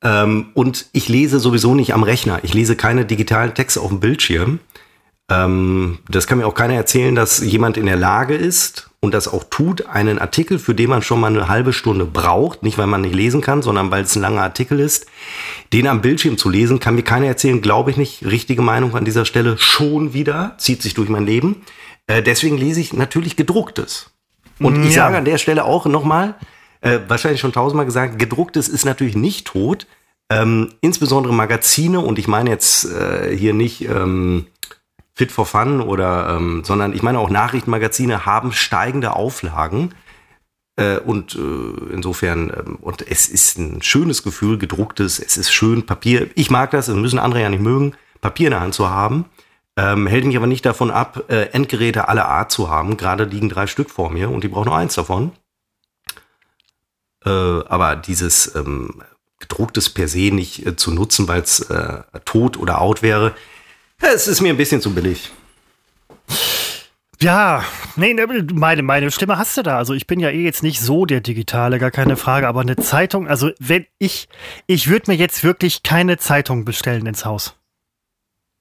Ähm, und ich lese sowieso nicht am Rechner. Ich lese keine digitalen Texte auf dem Bildschirm. Ähm, das kann mir auch keiner erzählen, dass jemand in der Lage ist und das auch tut, einen Artikel, für den man schon mal eine halbe Stunde braucht, nicht weil man nicht lesen kann, sondern weil es ein langer Artikel ist, den am Bildschirm zu lesen, kann mir keiner erzählen, glaube ich nicht. Richtige Meinung an dieser Stelle schon wieder, zieht sich durch mein Leben. Äh, deswegen lese ich natürlich gedrucktes. Und ich ja. sage an der Stelle auch nochmal, äh, wahrscheinlich schon tausendmal gesagt, gedrucktes ist natürlich nicht tot. Ähm, insbesondere Magazine, und ich meine jetzt äh, hier nicht ähm, Fit for Fun oder, ähm, sondern ich meine auch Nachrichtenmagazine haben steigende Auflagen. Äh, und äh, insofern, ähm, und es ist ein schönes Gefühl, gedrucktes, es ist schön, Papier. Ich mag das, das müssen andere ja nicht mögen, Papier in der Hand zu haben. Ähm, hält mich aber nicht davon ab, äh, Endgeräte aller Art zu haben. Gerade liegen drei Stück vor mir und ich brauche nur eins davon. Äh, aber dieses ähm, gedrucktes per se nicht äh, zu nutzen, weil es äh, tot oder out wäre, es ist mir ein bisschen zu billig. Ja, nee, ne, meine, meine Stimme hast du da. Also ich bin ja eh jetzt nicht so der Digitale, gar keine Frage. Aber eine Zeitung, also wenn ich, ich würde mir jetzt wirklich keine Zeitung bestellen ins Haus.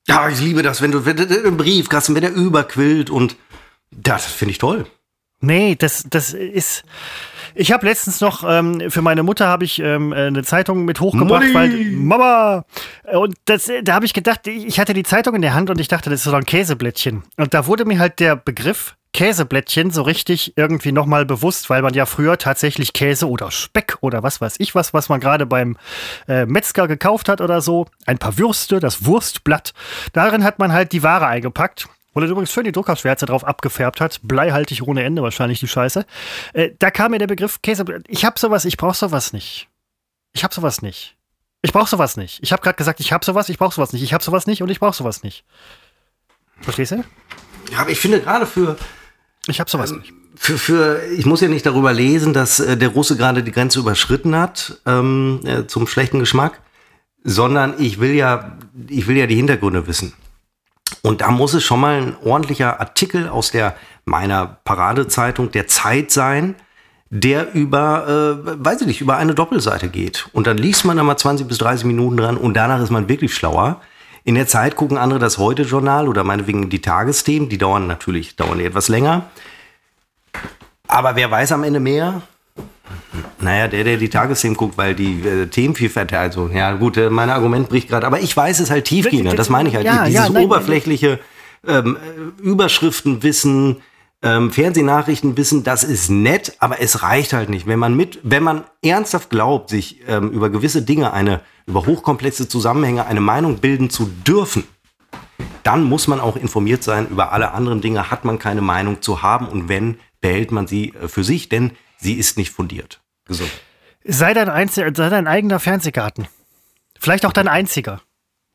Ja, ich liebe das, wenn du, wenn, im Briefkasten, wenn der überquillt und das finde ich toll. Nee, das, das ist, ich habe letztens noch ähm, für meine Mutter habe ich ähm, eine Zeitung mit hochgebracht, Molly. weil Mama und das, da habe ich gedacht, ich hatte die Zeitung in der Hand und ich dachte, das ist so ein Käseblättchen. Und da wurde mir halt der Begriff Käseblättchen so richtig irgendwie nochmal bewusst, weil man ja früher tatsächlich Käse oder Speck oder was weiß ich was, was man gerade beim äh, Metzger gekauft hat oder so, ein paar Würste, das Wurstblatt, darin hat man halt die Ware eingepackt wo er übrigens schön die Druckerschwärze drauf abgefärbt hat. Bleihaltig ohne Ende wahrscheinlich die Scheiße. Äh, da kam mir der Begriff Käse. Ich hab sowas, ich brauch sowas nicht. Ich hab sowas nicht. Ich brauch sowas nicht. Ich hab gerade gesagt, ich hab sowas, ich brauch sowas nicht. Ich hab sowas nicht und ich brauch sowas nicht. Verstehst du? Ja, aber ich finde gerade für. Ich hab sowas ähm, nicht. Für, für, ich muss ja nicht darüber lesen, dass äh, der Russe gerade die Grenze überschritten hat ähm, äh, zum schlechten Geschmack, sondern ich will ja, ich will ja die Hintergründe wissen. Und da muss es schon mal ein ordentlicher Artikel aus der meiner Paradezeitung der Zeit sein, der über, äh, weiß ich nicht, über eine Doppelseite geht. Und dann liest man da mal 20 bis 30 Minuten dran und danach ist man wirklich schlauer. In der Zeit gucken andere das Heute-Journal oder meinetwegen die Tagesthemen, die dauern natürlich, dauern etwas länger. Aber wer weiß am Ende mehr? Naja, der, der die Tagesthemen guckt, weil die äh, Themenvielfalt, also, ja gut, äh, mein Argument bricht gerade, aber ich weiß es halt tiefgehender, das meine ich halt. Ja, dieses ja, nein, oberflächliche ähm, Überschriftenwissen, ähm, Fernsehnachrichtenwissen, das ist nett, aber es reicht halt nicht. Wenn man mit, wenn man ernsthaft glaubt, sich ähm, über gewisse Dinge eine, über hochkomplexe Zusammenhänge eine Meinung bilden zu dürfen, dann muss man auch informiert sein über alle anderen Dinge, hat man keine Meinung zu haben und wenn, behält man sie äh, für sich, denn sie ist nicht fundiert. Gesund. Sei dein, Einzel sei dein eigener Fernsehgarten. Vielleicht auch dein einziger.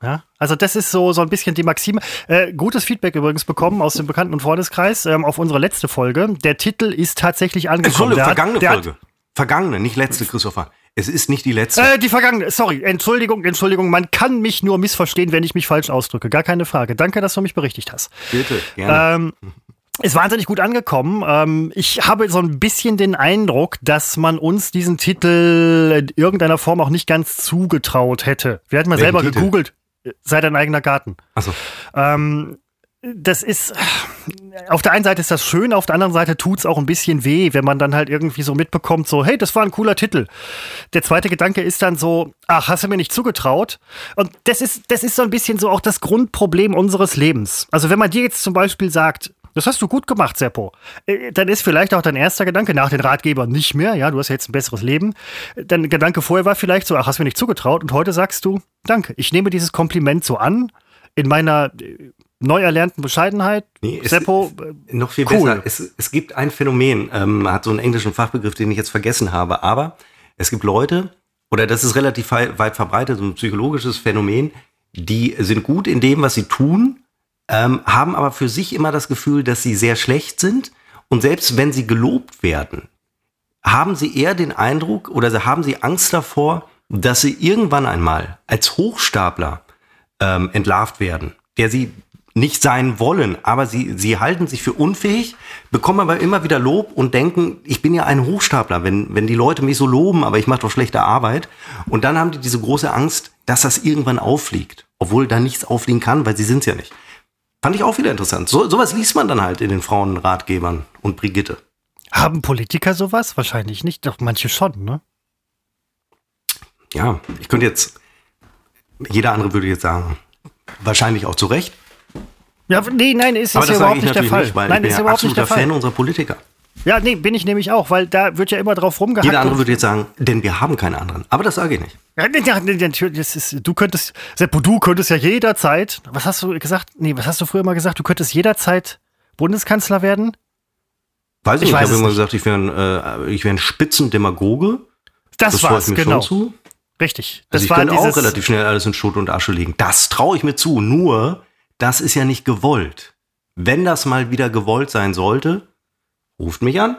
Ja, also das ist so, so ein bisschen die Maxime. Äh, gutes Feedback übrigens bekommen aus dem Bekannten- und Freundeskreis ähm, auf unsere letzte Folge. Der Titel ist tatsächlich angekommen. Entschuldigung, vergangene hat, Folge. vergangene, nicht letzte, Christopher. Es ist nicht die letzte. Äh, die vergangene, sorry, Entschuldigung, Entschuldigung. Man kann mich nur missverstehen, wenn ich mich falsch ausdrücke. Gar keine Frage. Danke, dass du mich berichtigt hast. Bitte, gerne. Ähm, ist wahnsinnig gut angekommen. Ähm, ich habe so ein bisschen den Eindruck, dass man uns diesen Titel in irgendeiner Form auch nicht ganz zugetraut hätte. Wir hatten mal selber Titel? gegoogelt. Sei dein eigener Garten. Achso. Ähm, das ist, auf der einen Seite ist das schön, auf der anderen Seite tut es auch ein bisschen weh, wenn man dann halt irgendwie so mitbekommt, so, hey, das war ein cooler Titel. Der zweite Gedanke ist dann so, ach, hast du mir nicht zugetraut? Und das ist, das ist so ein bisschen so auch das Grundproblem unseres Lebens. Also wenn man dir jetzt zum Beispiel sagt, das hast du gut gemacht, Seppo. Äh, dann ist vielleicht auch dein erster Gedanke nach den Ratgebern nicht mehr, ja, du hast jetzt ein besseres Leben. Dein Gedanke vorher war vielleicht so, ach, hast mir nicht zugetraut. Und heute sagst du, danke, ich nehme dieses Kompliment so an, in meiner äh, neu erlernten Bescheidenheit. Nee, Seppo, äh, noch viel cool. besser. Es, es gibt ein Phänomen, ähm, hat so einen englischen Fachbegriff, den ich jetzt vergessen habe, aber es gibt Leute, oder das ist relativ weit verbreitet, so ein psychologisches Phänomen, die sind gut in dem, was sie tun, ähm, haben aber für sich immer das Gefühl, dass sie sehr schlecht sind. Und selbst wenn sie gelobt werden, haben sie eher den Eindruck oder haben sie Angst davor, dass sie irgendwann einmal als Hochstapler ähm, entlarvt werden, der sie nicht sein wollen, aber sie, sie halten sich für unfähig, bekommen aber immer wieder Lob und denken, ich bin ja ein Hochstapler, wenn, wenn die Leute mich so loben, aber ich mache doch schlechte Arbeit. Und dann haben die diese große Angst, dass das irgendwann auffliegt, obwohl da nichts auffliegen kann, weil sie sind es ja nicht. Fand ich auch wieder interessant. So, sowas liest man dann halt in den Frauenratgebern und Brigitte. Haben Politiker sowas? Wahrscheinlich nicht, doch manche schon, ne? Ja, ich könnte jetzt, jeder andere würde jetzt sagen, wahrscheinlich auch zu Recht. Ja, nee, nein, ist, ist ja überhaupt nicht der Fall. Nicht, nein, ich bin ist ja überhaupt nicht der Fall. Fan unserer Politiker. Ja, nee, bin ich nämlich auch, weil da wird ja immer drauf rumgehackt. Jeder andere würde jetzt sagen, denn wir haben keine anderen. Aber das sage ich nicht. Ja, natürlich, das ist, du könntest, Seppo, du könntest ja jederzeit, was hast du gesagt? Nee, was hast du früher mal gesagt? Du könntest jederzeit Bundeskanzler werden? Weiß ich, Ich nicht, weiß ich habe immer nicht. gesagt, ich wäre ein, äh, ich wär ein Spitzendemagoge. Das, traue war's, ich mir genau. schon zu. Richtig. Das Also ich war kann auch relativ schnell alles in Schutt und Asche legen. Das traue ich mir zu. Nur, das ist ja nicht gewollt. Wenn das mal wieder gewollt sein sollte, ruft mich an.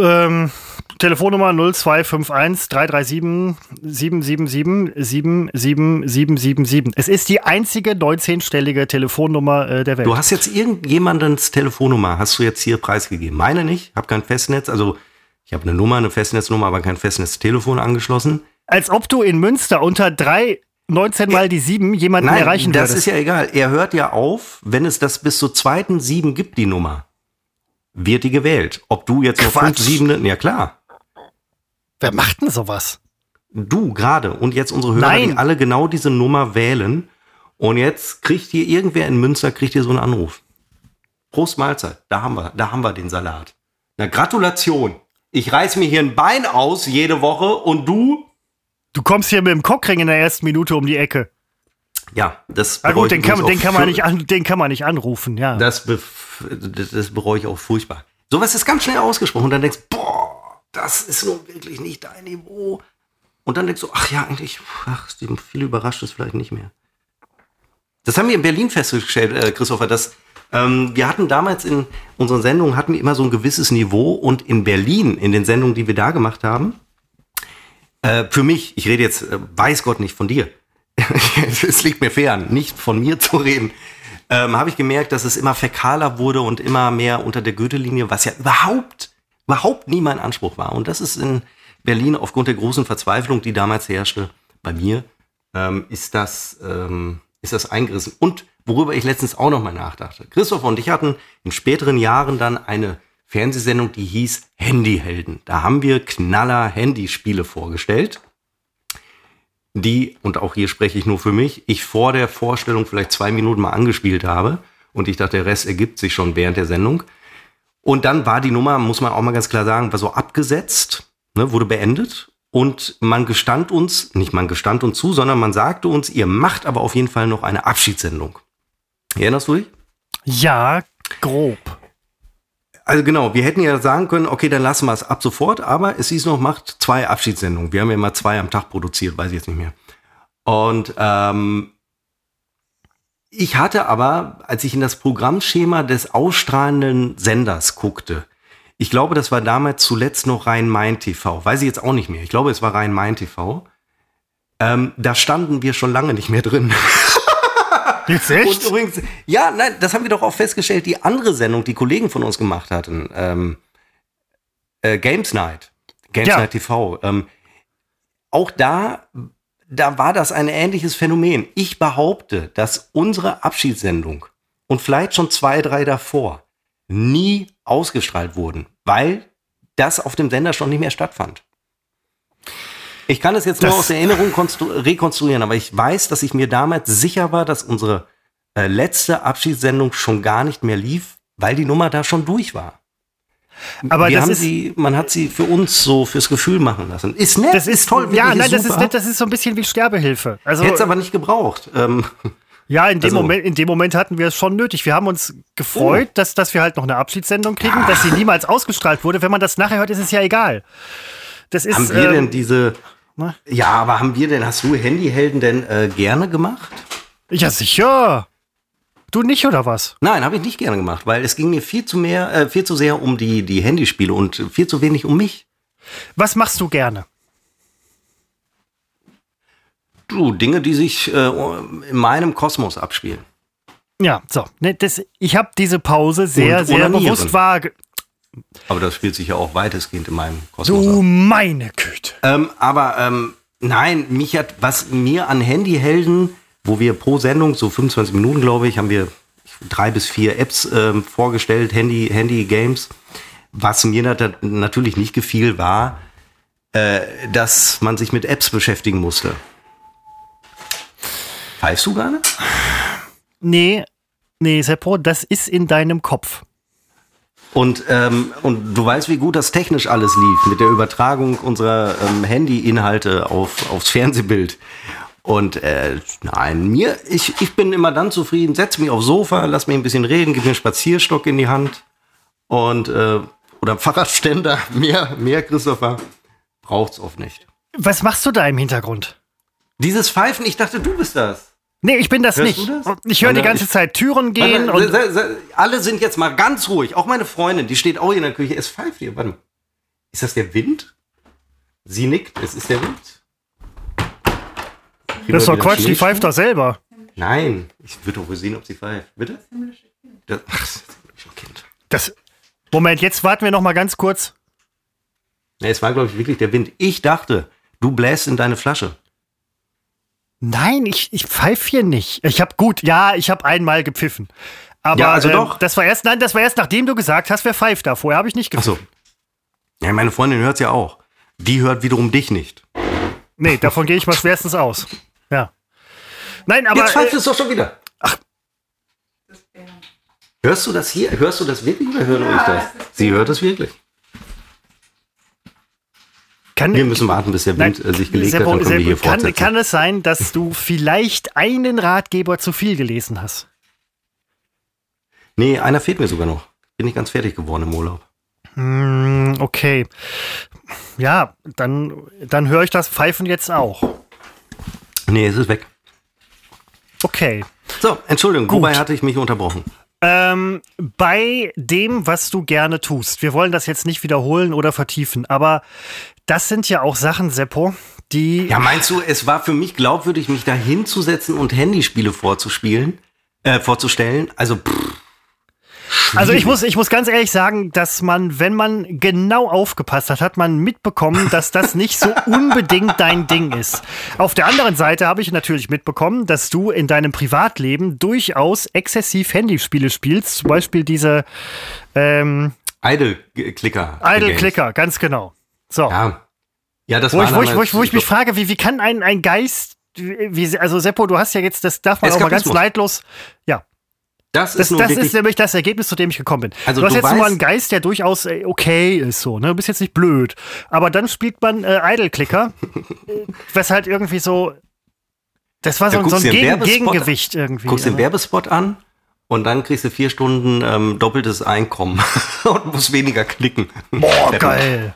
ähm, Telefonnummer 0251 337 777 77777. Es ist die einzige 19-stellige Telefonnummer äh, der Welt. Du hast jetzt irgendjemandens Telefonnummer, hast du jetzt hier preisgegeben. Meine nicht, habe kein Festnetz, also ich habe eine Nummer, eine Festnetznummer, aber kein Festnetztelefon angeschlossen. Als ob du in Münster unter 3, 19 mal die 7 jemanden Nein, erreichen das würdest. ist ja egal. Er hört ja auf, wenn es das bis zur zweiten Sieben gibt, die Nummer. Wird die gewählt. Ob du jetzt noch Quatsch. fünf Sieben, ja klar. Wer macht denn sowas? Du gerade und jetzt unsere Hörer, Nein. die alle genau diese Nummer wählen. Und jetzt kriegt hier irgendwer in Münster, kriegt hier so einen Anruf. Prost Mahlzeit, da haben wir, da haben wir den Salat. Na, Gratulation. Ich reiß mir hier ein Bein aus jede Woche und du? Du kommst hier mit dem Cockring in der ersten Minute um die Ecke. Ja, das Na gut, den kann, den, kann man nicht an, den kann man nicht anrufen, ja. Das, das, bereue ich auch furchtbar. Sowas ist ganz schnell ausgesprochen und dann denkst du, boah, das ist nun wirklich nicht dein Niveau. Und dann denkst du, ach ja, eigentlich, ach, viel überrascht ist vielleicht nicht mehr. Das haben wir in Berlin festgestellt, äh, Christopher, dass ähm, wir hatten damals in unseren Sendungen hatten wir immer so ein gewisses Niveau und in Berlin, in den Sendungen, die wir da gemacht haben, äh, für mich, ich rede jetzt, äh, weiß Gott nicht von dir, es liegt mir fern, nicht von mir zu reden, ähm, habe ich gemerkt, dass es immer fäkaler wurde und immer mehr unter der Gürtellinie, was ja überhaupt, überhaupt nie mein Anspruch war. Und das ist in Berlin aufgrund der großen Verzweiflung, die damals herrschte, bei mir, ähm, ist das, ähm, ist das eingerissen. Und worüber ich letztens auch noch mal nachdachte. Christoph und ich hatten in späteren Jahren dann eine Fernsehsendung, die hieß Handyhelden. Da haben wir knaller Handyspiele vorgestellt die, und auch hier spreche ich nur für mich, ich vor der Vorstellung vielleicht zwei Minuten mal angespielt habe und ich dachte, der Rest ergibt sich schon während der Sendung. Und dann war die Nummer, muss man auch mal ganz klar sagen, war so abgesetzt, ne, wurde beendet und man gestand uns, nicht man gestand uns zu, sondern man sagte uns, ihr macht aber auf jeden Fall noch eine Abschiedssendung. Erinnerst du dich? Ja, grob. Also genau, wir hätten ja sagen können, okay, dann lassen wir es ab sofort, aber es hieß noch, macht zwei Abschiedssendungen. Wir haben ja immer zwei am Tag produziert, weiß ich jetzt nicht mehr. Und ähm, ich hatte aber, als ich in das Programmschema des ausstrahlenden Senders guckte, ich glaube, das war damals zuletzt noch Rhein-Main-TV, weiß ich jetzt auch nicht mehr. Ich glaube, es war Rhein-Main-TV. Ähm, da standen wir schon lange nicht mehr drin. Jetzt Und echt? übrigens, ja, nein, das haben wir doch auch festgestellt, die andere Sendung, die Kollegen von uns gemacht hatten, ähm, äh, Games Night, Games Ja. Night TV, ähm, auch da, da war das ein ähnliches Phänomen. Ich behaupte, dass unsere Abschiedssendung und vielleicht schon zwei, drei davor nie ausgestrahlt wurden, weil das auf dem Sender schon nicht mehr stattfand. Ich kann es jetzt nur Das- aus der Erinnerung konstru- rekonstruieren, aber ich weiß, dass ich mir damals sicher war, dass unsere äh, letzte Abschiedssendung schon gar nicht mehr lief, weil die Nummer da schon durch war. Aber Wir das ist, sie, man hat sie für uns so fürs Gefühl machen lassen. Ist nett, das ist toll, Ja, nein, das ist super. nett, das ist so ein bisschen wie Sterbehilfe. Also, Hätte es aber nicht gebraucht. Ähm, ja, in dem, also- Moment, in dem Moment hatten wir es schon nötig. Wir haben uns gefreut, dass, dass wir halt noch eine Abschiedssendung kriegen, dass sie niemals ausgestrahlt wurde. Wenn man das nachher hört, ist es ja egal. Das ist. haben wir ähm, denn diese. Na? Ja, aber haben wir denn, hast du Handyhelden denn äh, gerne gemacht? Ja, sicher. Du nicht, oder was? Nein, habe ich nicht gerne gemacht, weil es ging mir viel zu mehr, äh, viel zu sehr um die, die Handyspiele und viel zu wenig um mich. Was machst du gerne? Du, Dinge, die sich äh, in meinem Kosmos abspielen. Ja, so. Ne, das, ich habe diese Pause sehr, Und sehr bewusst wahrge... Aber das spielt sich ja auch weitestgehend in meinem Kosmos Du ab. meine Güte. Ähm, aber ähm, nein, mich hat, was mir an Handyhelden, wo wir pro Sendung, so 25 Minuten, glaube ich, haben wir drei bis vier Apps ähm, vorgestellt, Handy, Handy-Games. Was mir nat natürlich nicht gefiel, war, äh, dass man sich mit Apps beschäftigen musste. Pfeifst du gerne? Nee, nee, Seppo, das ist in deinem Kopf. Und, ähm, und du weißt, wie gut das technisch alles lief mit der Übertragung unserer ähm, Handy-Inhalte auf, aufs Fernsehbild. Und äh, nein, mir, ich, ich bin immer dann zufrieden, setz mich aufs Sofa, lass mich ein bisschen reden, gib mir einen Spazierstock in die Hand und äh, oder Fahrradständer, mehr, mehr, Christopher, braucht's oft nicht. Was machst du da im Hintergrund? Dieses Pfeifen, ich dachte, du bist das. Nee, ich bin das Hörst nicht. das? Ich höre die Warte, ganze ich- Zeit Türen gehen Warte, se- se- alle sind jetzt mal ganz ruhig. Auch meine Freundin, die steht auch hier in der Küche. Es pfeift hier. Warte mal. Ist das der Wind? Sie nickt. Es ist der Wind. Kriegen das ist doch Quatsch, die pfeift doch selber. Nein, ich würde doch wohl sehen, ob sie pfeift. Bitte? Das, ach, das ist ein himmlische Kind. Das Moment, jetzt warten wir noch mal ganz kurz. Nee, es war, glaube ich, wirklich der Wind. Ich dachte, du bläst in deine Flasche. Nein, ich, ich pfeife hier nicht. Ich habe gut, ja, ich habe einmal gepfiffen. Aber Ja, also ähm, doch. das war erst, nein, das war erst nachdem du gesagt hast, wer pfeift da. Vorher habe ich nicht Ach gepfiffen. so. Ja, meine Freundin hört ja auch. Die hört wiederum dich nicht. Nee, davon gehe ich mal schwerstens aus. Ja. Nein, aber Jetzt pfeift äh, es doch schon wieder. Ach. Hörst du das hier? Hörst du das wirklich oder hören wir das? Sie hört es wirklich. Kann, Wir müssen warten, bis der Wind Nein, äh, sich gelegt hat, dann können wir hier kann, fortsetzen. kann es sein, dass du vielleicht einen Ratgeber zu viel gelesen hast? nee, einer fehlt mir sogar noch. Bin ich ganz fertig geworden im Urlaub. Hm, okay. Ja, dann, dann höre ich das Pfeifen jetzt auch. Nee, es ist weg. Okay. So, Entschuldigung, Gut. wobei hatte ich mich unterbrochen? Ähm, bei dem, was du gerne tust, wir wollen das jetzt nicht wiederholen oder vertiefen, aber das sind ja auch Sachen, Seppo, die. Ja, meinst du, es war für mich glaubwürdig, mich da hinzusetzen und Handyspiele vorzuspielen, äh, vorzustellen? Also, pff, Also ich muss, ich muss ganz ehrlich sagen, dass man, wenn man genau aufgepasst hat, hat man mitbekommen, dass das nicht so unbedingt dein Ding ist. Auf der anderen Seite habe ich natürlich mitbekommen, dass du in deinem Privatleben durchaus exzessiv Handyspiele spielst. Zum Beispiel diese ähm, Idle-Clicker. Idle Games. Clicker, ganz genau. So. Ja. Ja, das Wo war ich, wo, ich, wo, ich, wo ich mich frage, wie, wie kann ein, ein Geist, wie, also Seppo, du hast ja jetzt, das darf man auch mal ganz neidlos, ja, Das ist das, nun das ist nämlich das Ergebnis, zu dem ich gekommen bin. Also du hast du jetzt nur weißt- einen Geist, der durchaus äh, okay ist, so, ne? Du bist jetzt nicht blöd. Aber dann spielt man äh, Idle-Clicker, äh, was halt irgendwie so, das war so, Ja, so ein Gegen, Gegengewicht irgendwie. guckst den Werbespot an und dann kriegst du vier Stunden ähm, doppeltes Einkommen und musst weniger klicken. Boah, geil.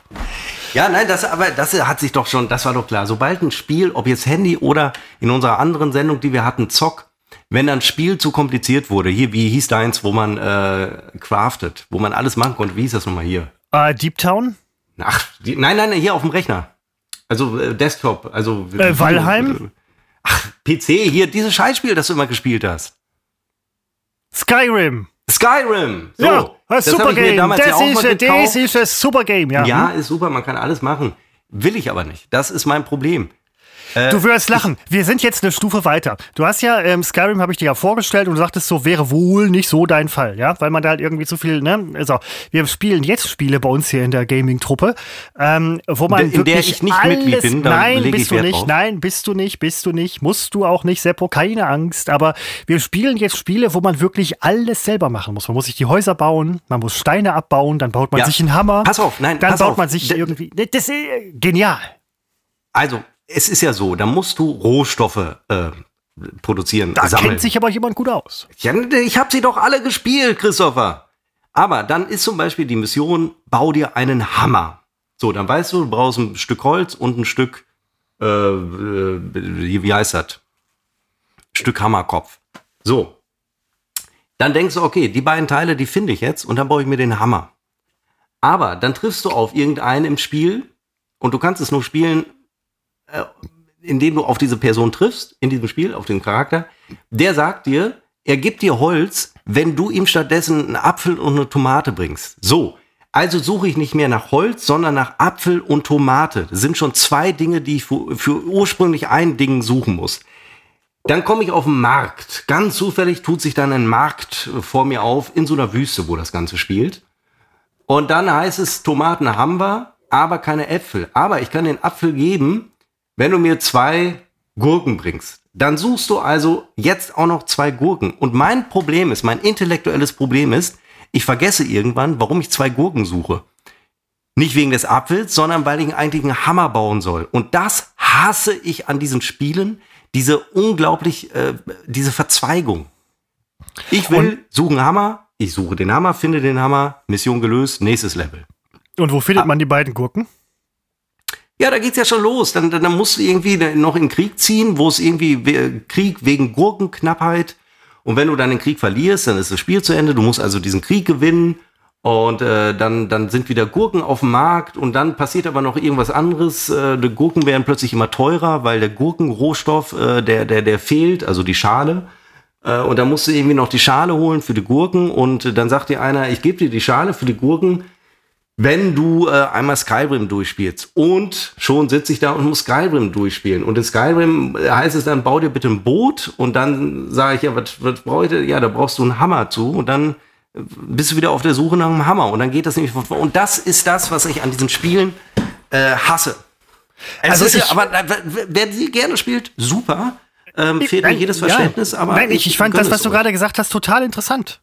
Ja, nein, das aber das hat sich doch schon, das war doch klar. Sobald ein Spiel, ob jetzt Handy oder in unserer anderen Sendung, die wir hatten, Zock, wenn ein Spiel zu kompliziert wurde, hier, wie hieß deins, wo man äh, craftet, wo man alles machen konnte, wie hieß das nochmal hier? Äh, Deep Town? Ach, die, nein, nein, hier auf dem Rechner. Also äh, Desktop, also Äh, Valheim? Ach, PC, hier, dieses Scheißspiel, das du immer gespielt hast. Skyrim. Skyrim. So, ja, das super Game. ja Das auch ist, das ist ein super Game, ja. Ja, ist super, man kann alles machen. Will ich aber nicht. Das ist mein Problem. Du wirst lachen. Wir sind jetzt eine Stufe weiter. Du hast ja, ähm, Skyrim habe ich dir ja vorgestellt und du sagtest so, wäre wohl nicht so dein Fall, ja? Weil man da halt irgendwie zu viel, ne? Also, wir spielen jetzt Spiele bei uns hier in der Gaming-Truppe, ähm, wo man In der wirklich ich nicht alles, Mitglied bin, nein, bist du nicht, drauf. nein, bist du nicht, bist du nicht, musst du auch nicht, Seppo, keine Angst, aber wir spielen jetzt Spiele, wo man wirklich alles selber machen muss. Man muss sich die Häuser bauen, man muss Steine abbauen, dann baut man Ja. sich einen Hammer. Pass auf, nein, Dann pass baut auf. man sich D- irgendwie, das ist äh, genial. Also, es ist ja so, da musst du Rohstoffe äh, produzieren, Da sammeln. kennt sich aber jemand gut aus. Ja, ich habe sie doch alle gespielt, Christopher. Aber dann ist zum Beispiel die Mission, bau dir einen Hammer. So, dann weißt du, du brauchst ein Stück Holz und ein Stück, äh, äh, wie heißt das? Stück Hammerkopf. So. Dann denkst du, okay, die beiden Teile, die finde ich jetzt und dann baue ich mir den Hammer. Aber dann triffst du auf irgendeinen im Spiel und du kannst es nur spielen, äh, indem du auf diese Person triffst, in diesem Spiel, auf den Charakter. Der sagt dir, er gibt dir Holz, wenn du ihm stattdessen einen Apfel und eine Tomate bringst. So. Also suche ich nicht mehr nach Holz, sondern nach Apfel und Tomate. Das sind schon zwei Dinge, die ich für, für ursprünglich ein Ding suchen muss. Dann komme ich auf den Markt. Ganz zufällig tut sich dann ein Markt vor mir auf in so einer Wüste, wo das Ganze spielt. Und dann heißt es, Tomaten haben wir, aber keine Äpfel. Aber ich kann den Apfel geben, wenn du mir zwei Gurken bringst. Dann suchst du also jetzt auch noch zwei Gurken. Und mein Problem ist, mein intellektuelles Problem ist, Ich vergesse irgendwann, warum ich zwei Gurken suche. Nicht wegen des Apfels, sondern weil ich eigentlich einen Hammer bauen soll. Und das hasse ich an diesen Spielen, diese unglaublich, äh, diese Verzweigung. Ich will, und, suche einen Hammer, ich suche den Hammer, finde den Hammer, Mission gelöst, nächstes Level. Und wo findet ah. man die beiden Gurken? Ja, da geht's ja schon los. Dann, dann, dann musst du irgendwie noch in Krieg ziehen, wo es irgendwie Krieg wegen Gurkenknappheit. Und wenn du dann den Krieg verlierst, dann ist das Spiel zu Ende. Du musst also diesen Krieg gewinnen. Und äh, dann, dann sind wieder Gurken auf dem Markt und dann passiert aber noch irgendwas anderes. Äh, die Gurken werden plötzlich immer teurer, weil der Gurkenrohstoff, äh, der, der, der fehlt, also die Schale. Äh, und dann musst du irgendwie noch die Schale holen für die Gurken. Und dann sagt dir einer, ich gebe dir die Schale für die Gurken, wenn du äh, einmal Skyrim durchspielst. Und schon sitze ich da und muss Skyrim durchspielen. Und in Skyrim äh, heißt es dann, bau dir bitte ein Boot. Und dann sage ich, ja, was, was brauche ich? Ja, da brauchst du einen Hammer zu. Und dann äh, bist du wieder auf der Suche nach einem Hammer. Und dann geht das nämlich von Und das ist das, was ich an diesen Spielen äh, hasse. Es also ist ja, aber wer sie gerne spielt, super. Ähm, fehlt mir jedes Verständnis, ja. aber. Nein, ich, ich fand das, was du gerade gesagt hast, total interessant.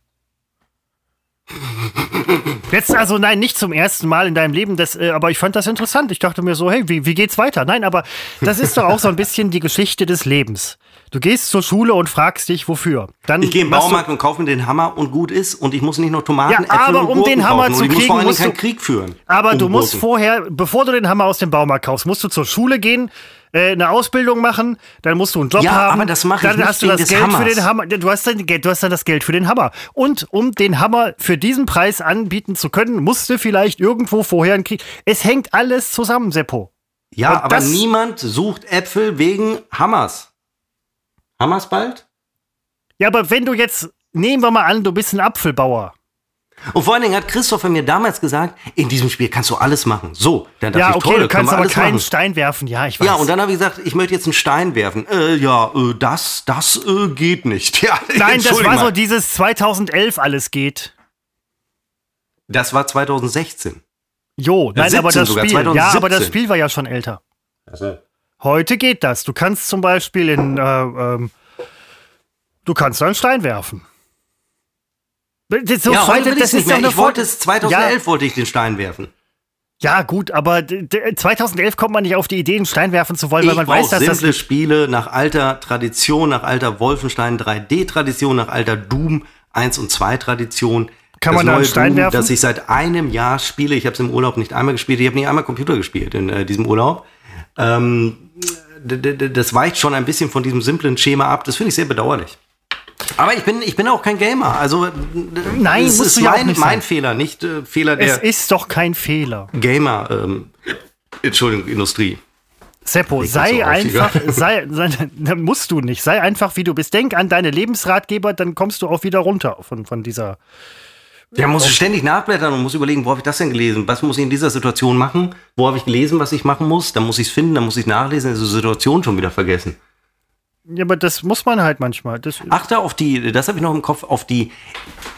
Jetzt also nein, nicht zum ersten Mal in deinem Leben, das, äh, aber ich fand das interessant. Ich dachte mir so, hey, wie, wie geht's weiter? Nein, aber das ist doch auch so ein bisschen die Geschichte des Lebens. Du gehst zur Schule und fragst dich, wofür. Dann ich gehe im Baumarkt und kaufe mir den Hammer und gut ist und ich muss nicht noch Tomaten, ja, aber Äpfel um den Hammer kaufen. zu kriegen, musst, musst du Krieg führen. Aber um du musst Gurken. vorher, bevor du den Hammer aus dem Baumarkt kaufst, musst du zur Schule gehen, äh, eine Ausbildung machen, dann musst du einen Job ja, haben. aber das mache ich Dann hast du das Geld Hammers. für den Hammer. Du hast, dann, du hast dann das Geld für den Hammer. Und um den Hammer für diesen Preis anbieten zu können, musst du vielleicht irgendwo vorher einen Krieg. Es hängt alles zusammen, Seppo. Ja, Und aber niemand sucht Äpfel wegen Hammers. Hammers bald? Ja, aber wenn du jetzt, nehmen wir mal an, du bist ein Apfelbauer. Und vor allen Dingen hat Christopher mir damals gesagt, in diesem Spiel kannst du alles machen. So, dann dachte ja, ich, okay, toll, du kannst aber keinen machen. Stein werfen. Ja, ich weiß. Ja, und dann habe ich gesagt, ich möchte jetzt einen Stein werfen. Äh, ja, äh, das, das äh, geht nicht. Ja, Nein, das war mal. so dieses 2011 alles geht. Das war 2016. Jo, nein, aber das Spiel, ja, aber das Spiel war ja schon älter. Also. Heute geht das. Du kannst zum Beispiel in, äh, ähm, du kannst einen Stein werfen. So ja, heute will das nicht mehr. Ich wollte es 2011 ja. wollte ich den Stein werfen. Ja, gut, aber 2011 kommt man nicht auf die Idee, einen Stein werfen zu wollen, ich weil man weiß, dass simple das Spiele nach alter Tradition, nach alter Wolfenstein 3D Tradition, nach alter Doom 1 und 2 Tradition. Kann das man da einen Stein Doom, werfen? Das ich seit einem Jahr spiele. Ich habe es im Urlaub nicht einmal gespielt. Ich habe nicht einmal Computer gespielt in äh, diesem Urlaub. Ähm, das weicht schon ein bisschen von diesem simplen Schema ab. Das finde ich sehr bedauerlich. Aber ich bin, ich bin auch kein Gamer. Also nein, es ist ja mein, mein Fehler, nicht äh, Fehler der. Es ist doch kein Fehler. Gamer, ähm, Entschuldigung, Industrie. Seppo, sei einfach, sei, sei, musst du nicht, sei einfach wie du bist. Denk an deine Lebensratgeber, dann kommst du auch wieder runter von, von dieser. Ja, muss ständig nachblättern und muss überlegen, wo habe ich das denn gelesen? Was muss ich in dieser Situation machen? Wo habe ich gelesen, was ich machen muss? Dann muss ich es finden, dann muss ich es nachlesen, diese Situation schon wieder vergessen. Ja, aber das muss man halt manchmal. Das Achte auf die, das habe ich noch im Kopf, auf die,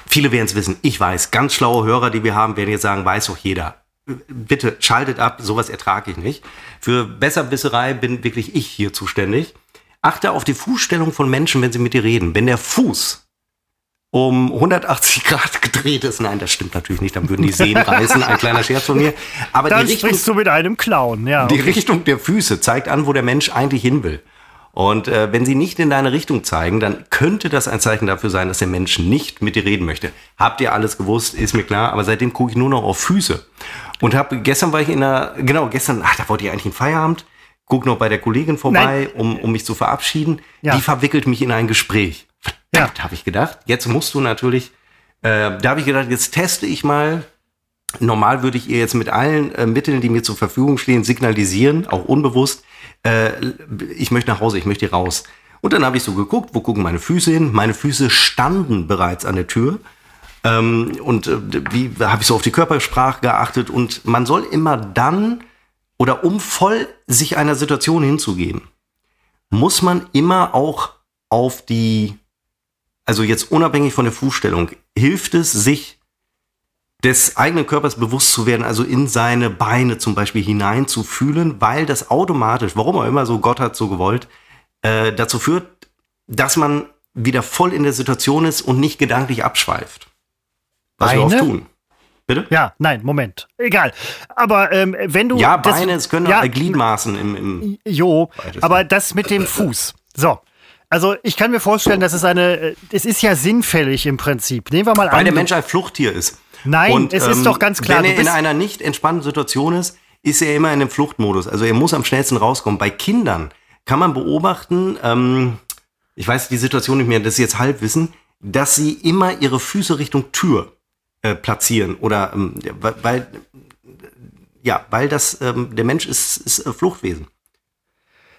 viele werden es wissen, ich weiß, ganz schlaue Hörer, die wir haben, werden jetzt sagen, weiß doch jeder. Bitte schaltet ab, sowas ertrage ich nicht. Für Besserwisserei bin wirklich ich hier zuständig. Achte auf die Fußstellung von Menschen, wenn sie mit dir reden. Wenn der Fuß um 180 Grad gedreht ist. Nein, das stimmt natürlich nicht. Dann würden die Sehnen reißen. Ein kleiner Scherz von mir. Aber Dann die Richtung, sprichst du mit einem Clown. Ja, die Richtung der Füße zeigt an, wo der Mensch eigentlich hin will. Und äh, wenn sie nicht in deine Richtung zeigen, dann könnte das ein Zeichen dafür sein, dass der Mensch nicht mit dir reden möchte. Habt ihr alles gewusst, ist mir klar, aber seitdem gucke ich nur noch auf Füße. Und hab, gestern war ich in einer, genau, gestern, ach, da wollte ich eigentlich in Feierabend, guck noch bei der Kollegin vorbei, um, um mich zu verabschieden. Ja. Die verwickelt mich in ein Gespräch. Verdammt, ja. habe ich gedacht. Jetzt musst du natürlich, äh, da habe ich gedacht, jetzt teste ich mal. Normal würde ich ihr jetzt mit allen äh, Mitteln, die mir zur Verfügung stehen, signalisieren, auch unbewusst, äh, ich möchte nach Hause, ich möchte hier raus. Und dann habe ich so geguckt, wo gucken meine Füße hin? Meine Füße standen bereits an der Tür. Ähm, und äh, wie habe ich so auf die Körpersprache geachtet? Und man soll immer dann oder um voll sich einer Situation hinzugeben, muss man immer auch auf die, also jetzt unabhängig von der Fußstellung, hilft es, sich des eigenen Körpers bewusst zu werden, also in seine Beine zum Beispiel hineinzufühlen, weil das automatisch, warum auch immer so Gott hat so gewollt, äh, dazu führt, dass man wieder voll in der Situation ist und nicht gedanklich abschweift. was wir Beine? oft tun. Bitte? Ja, nein, Moment. Egal. Aber ähm, wenn du. Ja, das- Beine, es können ja, auch Gliedmaßen im, im Jo, aber das mit dem Fuß. So. Also ich kann mir vorstellen, das ist eine, äh, es ist ja sinnfällig im Prinzip. Nehmen wir mal weil an. der du- Mensch ein Fluchttier ist. Nein, es ist doch ganz klar, Wenn er in einer nicht entspannten Situation ist, ist er immer in einem Fluchtmodus. Also er muss am schnellsten rauskommen. Bei Kindern kann man beobachten, ähm, ich weiß die Situation nicht mehr, das ist jetzt Halbwissen, dass sie immer ihre Füße Richtung Tür äh, platzieren. Oder ähm, weil, weil ja, weil das ähm, der Mensch ist, ist äh, Fluchtwesen.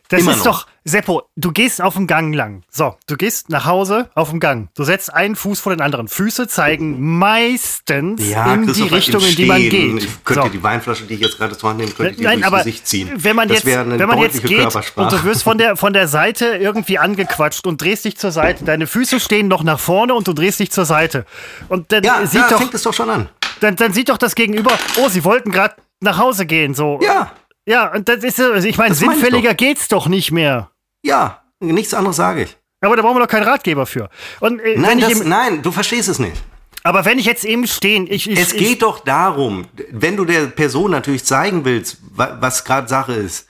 Das Immer ist noch. doch, Seppo, du gehst auf dem Gang lang. So, du gehst nach Hause auf dem Gang. Du setzt einen Fuß vor den anderen. Füße zeigen meistens in die Richtung, in die man geht. Ich könnte So. die Weinflasche, die ich jetzt gerade zur Hand nehme, könnte ich Nein, aber Gesicht ziehen. wenn man das jetzt, wäre eine wenn man jetzt geht und du wirst von der, von der Seite irgendwie angequatscht und drehst dich zur Seite, deine Füße stehen noch nach vorne und du drehst dich zur Seite. Und dann ja, sieht da doch, fängt es doch schon an. dann, dann sieht doch das Gegenüber, oh, sie wollten gerade nach Hause gehen, so. Ja, Ja, und das ist, also ich meine, ich sinnfälliger doch. geht's doch nicht mehr. ja, nichts anderes sage ich. Aber da brauchen wir doch keinen Ratgeber für. Und, äh, Nein, ich das, eben, nein, du verstehst es nicht. aber wenn ich jetzt eben stehen, ich, ich, Es ich, geht doch darum, wenn du der Person natürlich zeigen willst, wa- was gerade Sache ist.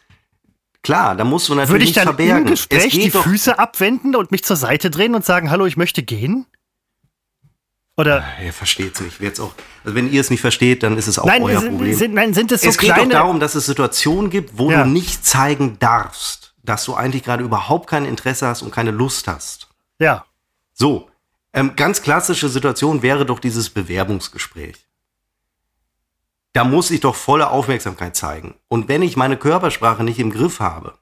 Klar, da musst du natürlich würde ich dann verbergen. im Gespräch es geht die doch, Füße abwenden und mich zur Seite drehen und sagen, hallo, ich möchte gehen? Oder Er versteht es nicht. Auch, also wenn ihr es nicht versteht, dann ist es auch nein, euer sind, Problem. sind, nein, sind es so es geht doch darum, dass es Situationen gibt, wo Ja. du nicht zeigen darfst, dass du eigentlich gerade überhaupt kein Interesse hast und keine Lust hast. Ja. So, ähm, ganz klassische Situation wäre doch dieses Bewerbungsgespräch. Da muss ich doch volle Aufmerksamkeit zeigen. Und wenn ich meine Körpersprache nicht im Griff habe,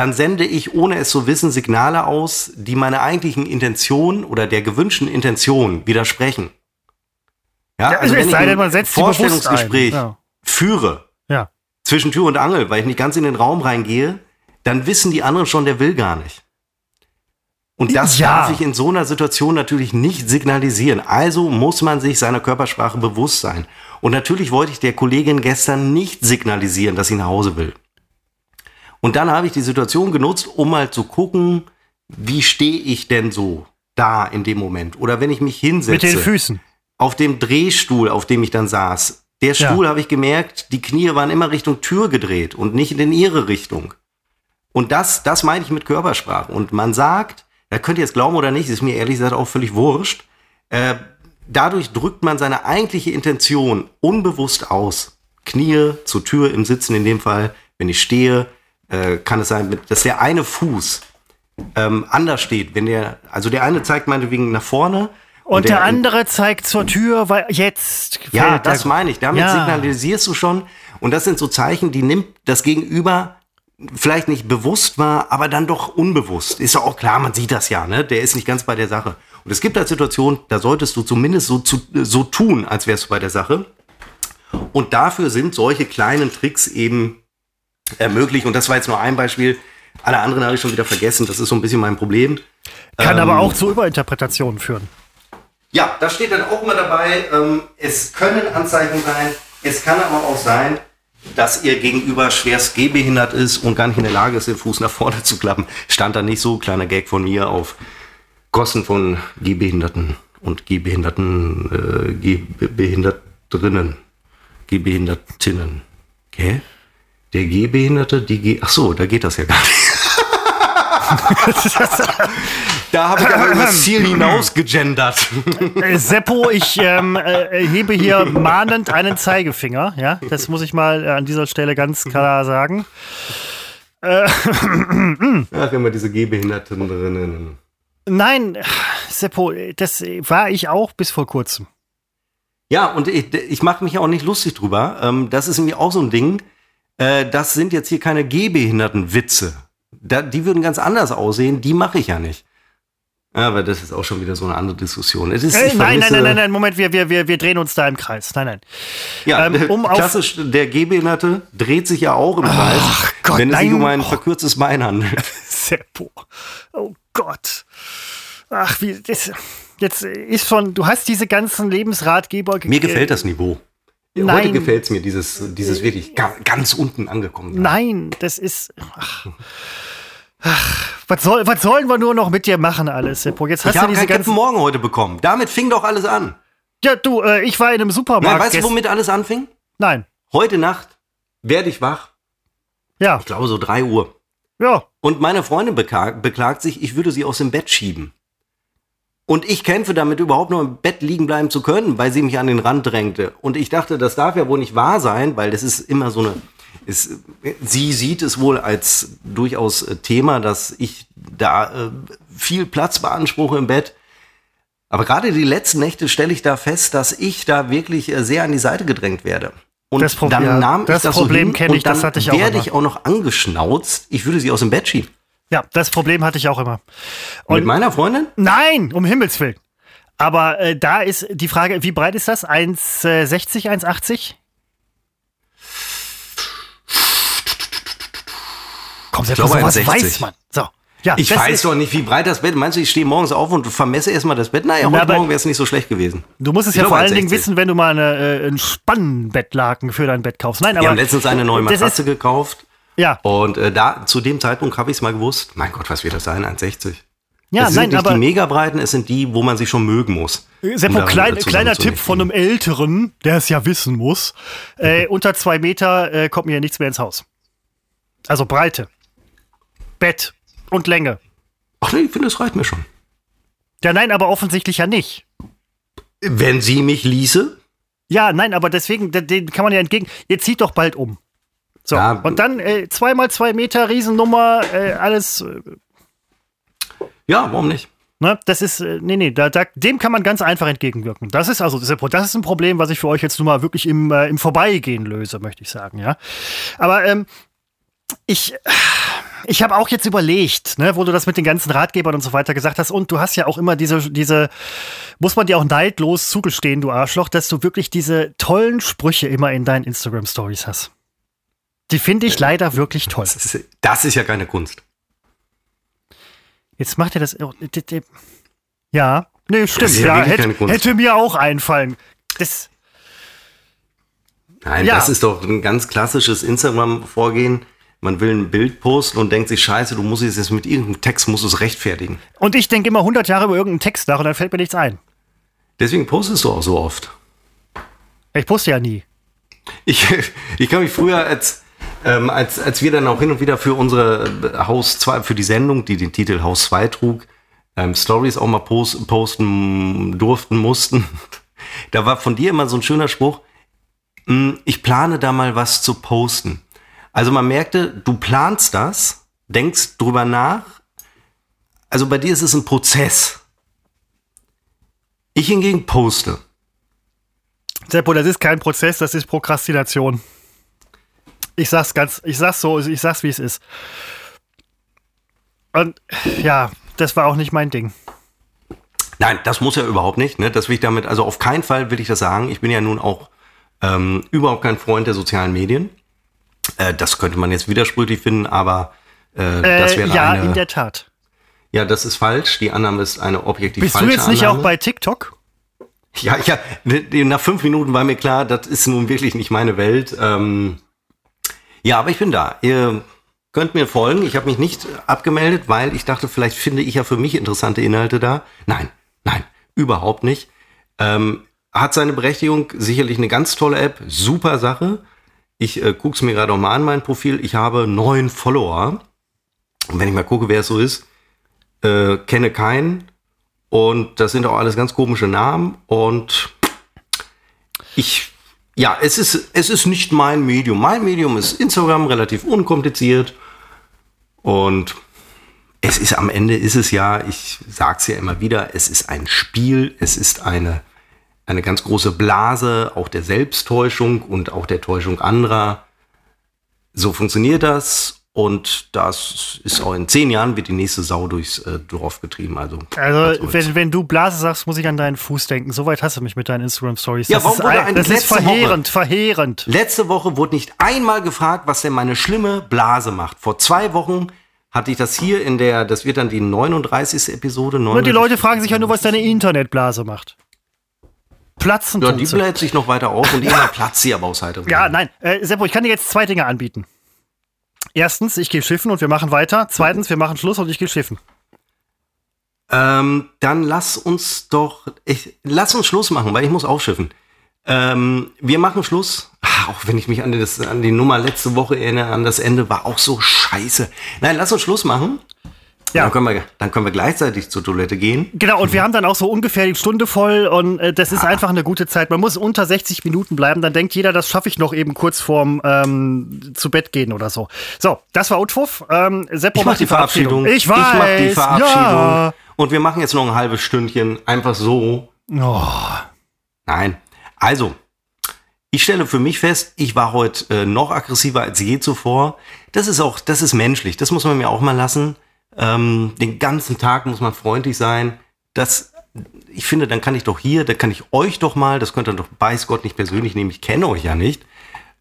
dann sende ich, ohne es zu wissen, Signale aus, die meiner eigentlichen Intention oder der gewünschten Intention widersprechen. Ja, Ja, es sei denn, man setzt sie bewusst Vorstellungsgespräch ein. Ja. führe Ja. zwischen Tür und Angel, weil ich nicht ganz in den Raum reingehe, dann wissen die anderen schon, der will gar nicht. Und das darf ich in so einer Situation natürlich nicht signalisieren. Also muss man sich seiner Körpersprache bewusst sein. Und natürlich wollte ich der Kollegin gestern nicht signalisieren, dass sie nach Hause will. Und dann habe ich die Situation genutzt, um mal zu gucken, wie stehe ich denn so da in dem Moment? Oder wenn ich mich hinsetze Mit den Füßen. auf dem Drehstuhl, auf dem ich dann saß. Der Ja. Stuhl habe ich gemerkt, die Knie waren immer Richtung Tür gedreht und nicht in ihre Richtung. Und das, das meine ich mit Körpersprache. Und man sagt, da könnt ihr jetzt glauben oder nicht, ist mir ehrlich gesagt auch völlig wurscht. Äh, dadurch drückt man seine eigentliche Intention unbewusst aus. Knie zur Tür im Sitzen in dem Fall, wenn ich stehe, äh, kann es sein, dass der eine Fuß ähm, anders steht. Wenn der, also der eine zeigt meinetwegen nach vorne Und der, der andere zeigt zur Tür, weil jetzt ja, das meine ich. Damit Ja. signalisierst du schon. Und das sind so Zeichen, die nimmt das Gegenüber vielleicht nicht bewusst wahr, aber dann doch unbewusst. Ist ja auch klar, man sieht das ja, ne? Der ist nicht ganz bei der Sache. Und es gibt halt Situationen, da solltest du zumindest so, zu, so tun, als wärst du bei der Sache. Und dafür sind solche kleinen Tricks eben äh, möglich. Und das war jetzt nur ein Beispiel. Alle anderen habe ich schon wieder vergessen. Das ist so ein bisschen mein Problem. Kann Ähm, aber auch zu Überinterpretationen führen. Ja, da steht dann auch immer dabei, ähm, es können Anzeichen sein, es kann aber auch sein, dass ihr gegenüber schwerst gehbehindert ist und gar nicht in der Lage ist, den Fuß nach vorne zu klappen. Stand da nicht so, kleiner Gag von mir auf Kosten von Gehbehinderten und Gehbehinderten, äh, Gehbehindertrinnen, Gehbehindertinnen. Gell? Der Gehbehinderte, die Geh... Ach so, da geht das ja gar nicht. da habe ich aber über das Ziel hinaus gegendert. Äh, Seppo, ich ähm, äh, hebe hier mahnend einen Zeigefinger. Ja, das muss ich mal äh, an dieser Stelle ganz klar sagen. Ach, immer diese Gehbehinderten drinnen. Nein, Seppo, das war ich auch bis vor kurzem. Ja, und ich, ich mache mich auch nicht lustig drüber. Ähm, das ist irgendwie auch so ein Ding. Äh, das sind jetzt hier keine Gehbehinderten-Witze. Da, die würden ganz anders aussehen. Die mache ich ja nicht. Aber das ist auch schon wieder so eine andere Diskussion. Es ist, Äh, ich nein, nein, nein, nein, nein, Moment, wir, wir, wir, wir drehen uns da im Kreis. Nein, nein. Ja, Ähm, der- um klassisch, der Gehbehinderte dreht sich ja auch im Kreis, Gott, wenn es sich nein. um ein verkürztes Bein handelt. Seppo. Oh Gott. Ach, wie, das, jetzt ist schon, du hast diese ganzen Lebensratgeber ge- Mir gefällt das Niveau. Heute Nein. gefällt es mir, dieses, dieses wirklich ga- ganz unten angekommen. sein. Nein, das ist. Ach. Ach, was, soll, was sollen wir nur noch mit dir machen, alles, Seppo? Jetzt hast Ich du habe diese ganzen. Morgen heute bekommen. Damit fing doch alles an. Ja, du, äh, ich war in einem Supermarkt. Nein, weißt du, womit alles anfing? Nein. Heute Nacht werde ich wach. Ja, Ich glaube so 3 Uhr. ja. Und meine Freundin beklagt sich, ich würde sie aus dem Bett schieben. Und ich kämpfe damit, überhaupt nur im Bett liegen bleiben zu können, weil sie mich an den Rand drängte. Und ich dachte, das darf ja wohl nicht wahr sein, weil das ist immer so eine. Ist, sie sieht es wohl als durchaus äh, Thema, dass ich da äh, viel Platz beanspruche im Bett. Aber gerade die letzten Nächte stelle ich da fest, dass ich da wirklich äh, sehr an die Seite gedrängt werde. Und Das Problem- dann nahm das ich das Problem so hin kenn ich, und dann das hatte ich auch werde immer. ich auch noch angeschnauzt, ich würde sie aus dem Bett schieben. Ja, das Problem hatte ich auch immer. Mit Und meiner Freundin? nein, um Himmels Willen. Aber äh, da ist die Frage, wie breit ist das? 1,60, 1,80? Komm, Sepp, glaube, sowas 1,60. weiß man. So. Ja, Ich weiß ist, doch nicht, wie breit das Bett. Meinst du, ich stehe morgens auf und vermesse erstmal das Bett? Naja, Na, heute Morgen wäre es nicht so schlecht gewesen. Du musst es Ich ja glaube, vor allen Dingen 1,60. wissen, wenn du mal eine, äh, ein Spannbettlaken für dein Bett kaufst. Nein, aber Wir haben letztens eine neue Matratze ist, gekauft ja, und äh, da zu dem Zeitpunkt habe ich es mal gewusst. Mein Gott, was wird das sein? 1,60. ja, es sind nein, nicht aber die Megabreiten, es sind die, wo man sich schon mögen muss. Seppo, um da, klein, äh, kleiner Tipp von einem Älteren, der es ja wissen muss. Äh, unter zwei Meter äh, kommt mir ja nichts mehr ins Haus. Also Breite, Bett und Länge. Ach nee, ich finde, es reicht mir schon. Ja, nein, aber offensichtlich ja nicht. Wenn sie mich ließe, Ja, nein, aber deswegen, den- kann man ja entgegen. Ihr zieht doch bald um. So, Ja. und dann äh, zweimal zwei Meter, Riesennummer, äh, alles. Äh, ja, warum nicht? ne, das ist, äh, nee, nee, da, da, dem kann man ganz einfach entgegenwirken. Das ist also, das ist, ein Problem, was ich für euch jetzt nur mal wirklich im, äh, im Vorbeigehen löse, möchte ich sagen, ja. Aber ähm, ich, ich habe auch jetzt überlegt, ne, wo du das mit den ganzen Ratgebern und so weiter gesagt hast, und du hast ja auch immer diese, diese, muss man dir auch neidlos zugestehen, du Arschloch, dass du wirklich diese tollen Sprüche immer in deinen Instagram-Stories hast. Die finde ich leider wirklich toll. Das ist, das ist ja keine Kunst. Jetzt macht er das. oh, Ja, nee, stimmt. ja Ja, hätte, keine Kunst. hätte mir auch einfallen. Das, Nein, Ja. das ist doch ein ganz klassisches Instagram-Vorgehen. Man will ein Bild posten und denkt sich, scheiße, du musst es jetzt mit irgendeinem Text musst es rechtfertigen. und ich denke immer 100 Jahre über irgendeinen Text nach und dann fällt mir nichts ein. Deswegen postest du auch so oft. Ich poste ja nie. Ich, ich kann mich früher, als, ähm, als, als wir dann auch hin und wieder für unsere äh, Haus 2, für die Sendung, die den Titel Haus 2 trug, ähm, Stories auch mal post, posten durften, mussten, da war von dir immer so ein schöner Spruch, "Mm, ich plane da mal was zu posten. Also man merkte, du planst das, denkst drüber nach. Also bei dir ist es ein Prozess. Ich hingegen poste. Seppo, das ist kein Prozess, das ist Prokrastination. Ich sag's ganz, ich sag's so, ich sag's wie es ist. Und ja, das war auch nicht mein Ding. Nein, das muss ja überhaupt nicht. Ne? Das will ich damit, also auf keinen Fall will ich das sagen. Ich bin ja nun auch ähm, überhaupt kein Freund der sozialen Medien. Äh, das könnte man jetzt widersprüchlich finden, aber äh, das Äh, wäre ja, eine. in der Tat. ja, das ist falsch. Die Annahme ist eine objektiv Bist du falsche jetzt nicht Annahme. auch bei TikTok? Ja, ja, ne, nach fünf Minuten war mir klar, das ist nun wirklich nicht meine Welt. Ähm, ja, aber ich bin da. Ihr könnt mir folgen. Ich habe mich nicht abgemeldet, weil ich dachte, vielleicht finde ich ja für mich interessante Inhalte da. Nein, nein, überhaupt nicht. Ähm, hat seine Berechtigung, sicherlich eine ganz tolle App, super Sache. Ich äh, gucke es mir gerade mal an, mein Profil. Ich habe neun Follower. Und wenn ich mal gucke, wer es so ist, äh, kenne keinen. Und das sind auch alles ganz komische Namen. Und ich, ja, es ist, es ist nicht mein Medium. Mein Medium ist Instagram, relativ unkompliziert. Und es ist am Ende ist es ja, ich sag's ja immer wieder, es ist ein Spiel, es ist eine, eine ganz große Blase, auch der Selbsttäuschung und auch der Täuschung anderer. So funktioniert das. Und das ist auch in zehn Jahren wird die nächste Sau durchs äh, Dorf getrieben. Also, Also, wenn, wenn du Blase sagst, muss ich an deinen Fuß denken. Soweit hast du mich mit deinen Instagram-Stories. Ja, das warum ist, wurde ein- das ist letzte Woche- verheerend, verheerend. Letzte Woche wurde nicht einmal gefragt, was denn meine schlimme Blase macht. Vor zwei Wochen hatte ich das hier in der, das wird dann die 39. Episode. Und die 39. Leute fragen sich ja nur, was deine Internetblase macht. Platzen Ja, die bläht sich noch weiter auf und irgendwann platzt sie aber aus heiterem Ja, nein. Äh, Seppo, ich kann dir jetzt zwei Dinge anbieten. Erstens, ich gehe schiffen und wir machen weiter. Zweitens, wir machen Schluss und ich gehe schiffen. Ähm, dann lass uns doch, ich, lass uns Schluss machen, weil ich muss aufschiffen. Ähm, wir machen Schluss. Ach, auch wenn ich mich an, das, an die Nummer letzte Woche erinnere, an das Ende war auch so scheiße. Nein, lass uns Schluss machen. Ja. Dann können, wir, dann können wir gleichzeitig zur Toilette gehen. Genau, und wir haben dann auch so ungefähr die Stunde voll und äh, das ist ja. einfach eine gute Zeit. Man muss unter 60 Minuten bleiben, dann denkt jeder, das schaffe ich noch eben kurz vorm ähm, zu Bett gehen oder so. So, das war Utfuff. Ähm, Seppo ich mach die Verabschiedung. Ich weiß. Ich mach die Verabschiedung. Ja. Und wir machen jetzt noch ein halbes Stündchen einfach so. Oh. Nein. Also, ich stelle für mich fest, ich war heute äh, noch aggressiver als je zuvor. Das ist auch, das ist menschlich. Das muss man mir auch mal lassen. Ähm, den ganzen Tag muss man freundlich sein. Das, ich finde, dann kann ich doch hier, da kann ich euch doch mal, das könnt ihr doch weiß Gott nicht persönlich nehmen, ich kenne euch ja nicht.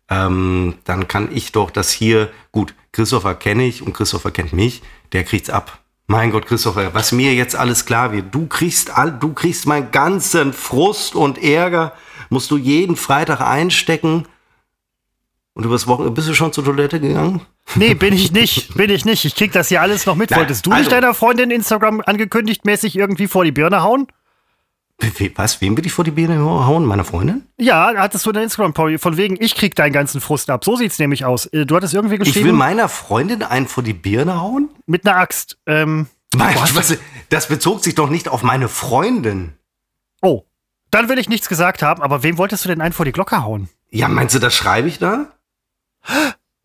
Ähm, dann kann ich doch das hier, gut, Christopher kenne ich und Christopher kennt mich, der kriegt's ab. Mein Gott, Christopher, was mir jetzt alles klar wird, du kriegst all, du kriegst meinen ganzen Frust und Ärger, musst du jeden Freitag einstecken. Und übers Wochenende bist du schon zur Toilette gegangen? Nee, bin ich nicht. Bin ich nicht. Ich krieg das hier alles noch mit. Nein, Wolltest du also, nicht deiner Freundin Instagram angekündigt mäßig irgendwie vor die Birne hauen? Was? Wem will ich vor die Birne hauen? Meiner Freundin? Ja, hattest du eine Instagram-Story von wegen, ich krieg deinen ganzen Frust ab. So sieht's nämlich aus. Äh, du hattest irgendwie geschrieben. Ich will meiner Freundin einen vor die Birne hauen? Mit einer Axt. Ähm, Nein, was, das bezog sich doch nicht auf meine Freundin. Oh, dann will ich nichts gesagt haben, aber wem wolltest du denn einen vor die Glocke hauen? Ja, meinst du, das schreibe ich da?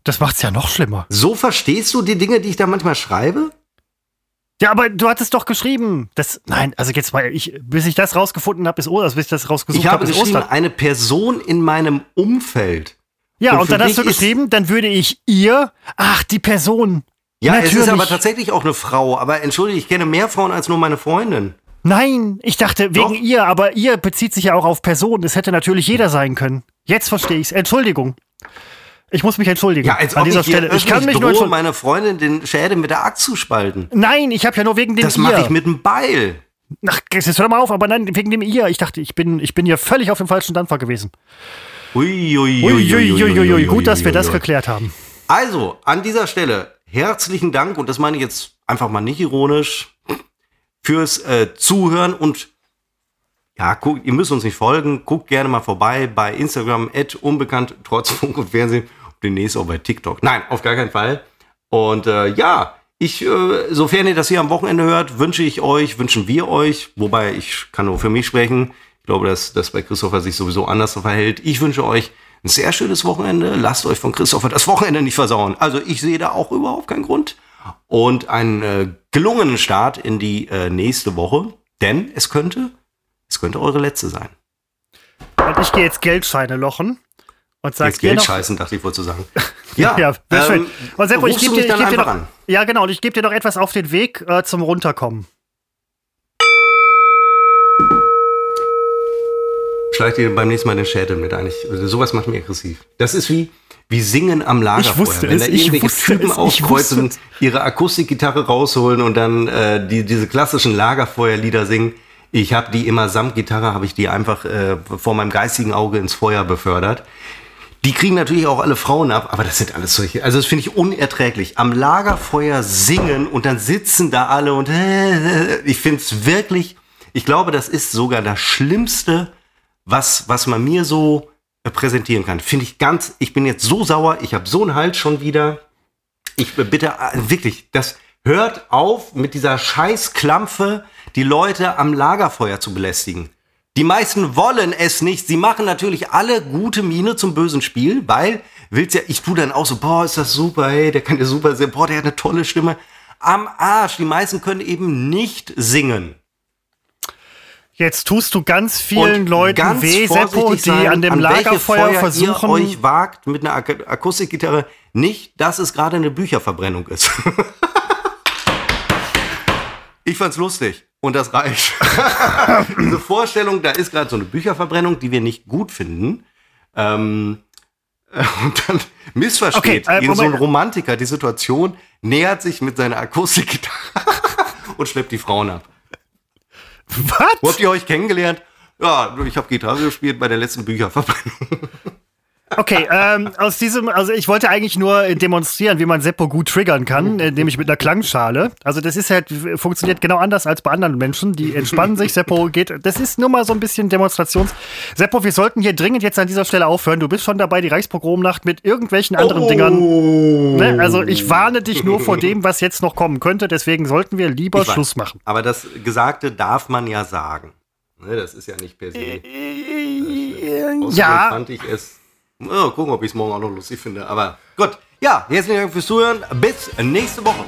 Das macht's ja noch schlimmer. So verstehst du die Dinge, die ich da manchmal schreibe? Ja, aber du hattest doch geschrieben. Das, nein, also jetzt mal, ich, bis ich das rausgefunden habe, ist Ostern, also bis ich das rausgesucht habe, hab, ist Ostern. eine Person in meinem Umfeld. Ja, und, und dann hast du geschrieben, dann würde ich ihr, ach, die Person. Ja, Natürlich. es ist aber tatsächlich auch eine Frau. Aber entschuldige, ich kenne mehr Frauen als nur meine Freundin. Nein, ich dachte wegen Doch. ihr, aber ihr bezieht sich ja auch auf Personen. Es hätte natürlich jeder sein können. Jetzt verstehe ich's. Entschuldigung. Ich muss mich entschuldigen ja, als an dieser Stelle. Ich kann mich drohe, nur meine Freundin den Schädel mit der Axt zu spalten. Nein, ich habe ja nur wegen dem Das mache ich mit dem Beil. Ach, jetzt hör mal auf, aber nein, wegen dem ihr. Ich dachte, ich bin, ich bin ja völlig auf dem falschen Dampfer gewesen. Uiuiuiui. Ui, ui, ui, Gut, dass wir das geklärt haben. Also, an dieser Stelle herzlichen Dank, und das meine ich jetzt einfach mal nicht ironisch, fürs äh, Zuhören und ja, guckt, ihr müsst uns nicht folgen, guckt gerne mal vorbei bei Instagram, unbekannt, trotz Funk und Fernsehen demnächst auch bei TikTok. Nein, auf gar keinen Fall. Und äh, ja, ich, äh, sofern ihr das hier am Wochenende hört, wünsche ich euch, wünschen wir euch, wobei ich kann nur für mich sprechen. Ich glaube, dass das bei Christopher sich sowieso anders verhält. Ich wünsche euch ein sehr schönes Wochenende. Lasst euch von Christopher das Wochenende nicht versauen. Also ich sehe da auch überhaupt keinen Grund. Und einen äh, gelungenen Start in die äh, nächste Woche. Denn es könnte, es könnte eure letzte sein. Und ich gehe jetzt Geldscheine lochen und sagst Geld scheißen, dachte ich wohl zu sagen. Ja, ja ähm, schön. Und Seppo, ich gebe dir, ich geb dir noch, ja genau, und ich gebe dir noch etwas auf den Weg äh, zum Runterkommen. Schleich dir beim nächsten Mal den Schädel mit ein. sowas macht mich aggressiv. Das ist wie, wie Singen am Lagerfeuer. Ich wusste Wenn es, da irgendwelche Typen es, aufkreuzen, ihre Akustikgitarre rausholen und dann äh, die, diese klassischen Lagerfeuerlieder singen. Ich habe die immer samt Gitarre, habe ich die einfach äh, vor meinem geistigen Auge ins Feuer befördert. Die kriegen natürlich auch alle Frauen ab, aber das sind alles solche. Also das finde ich unerträglich. Am Lagerfeuer singen und dann sitzen da alle und äh, ich finde es wirklich. Ich glaube, das ist sogar das Schlimmste, was was man mir so äh, präsentieren kann. Finde ich ganz. Ich bin jetzt so sauer. Ich habe so einen Hals schon wieder. Ich bitte äh, wirklich, das hört auf mit dieser Scheißklampfe, die Leute am Lagerfeuer zu belästigen. Die meisten wollen es nicht. Sie machen natürlich alle gute Miene zum bösen Spiel, weil willst ja, ich tu dann auch so, boah, ist das super, hey, der kann ja super singen, boah, der hat eine tolle Stimme. Am Arsch, die meisten können eben nicht singen. Jetzt tust du ganz vielen Und Leuten ganz weh, Seppo, die sein, an dem an Lagerfeuer versuchen. Ihr euch wagt mit einer Ak Akustikgitarre nicht, dass es gerade eine Bücherverbrennung ist. ich fand's lustig. Und das reicht. Diese Vorstellung, da ist gerade so eine Bücherverbrennung, die wir nicht gut finden. Ähm, und dann missversteht okay, äh, so ein Romantiker die Situation, nähert sich mit seiner Akustikgitarre und schleppt die Frauen ab. Was? Wo habt ihr euch kennengelernt? Ja, ich habe Gitarre gespielt bei der letzten Bücherverbrennung. Okay, ähm, aus diesem, also ich wollte eigentlich nur demonstrieren, wie man Seppo gut triggern kann, äh, nämlich mit einer Klangschale. Also das ist halt, funktioniert genau anders als bei anderen Menschen. Die entspannen sich, Seppo geht, das ist nur mal so ein bisschen Demonstrations. Seppo, wir sollten hier dringend jetzt an dieser Stelle aufhören. Du bist schon dabei, die Reichspogromnacht mit irgendwelchen anderen oh. Dingern. Ne? Also ich warne dich nur vor dem, was jetzt noch kommen könnte. Deswegen sollten wir lieber Schluss machen. Aber das Gesagte darf man ja sagen. Ne, das ist ja nicht per se. Äh, äh, ja. fand ich es Mal gucken, ob ich es morgen auch noch lustig finde. Aber gut. Ja, herzlichen Dank fürs Zuhören. Bis nächste Woche.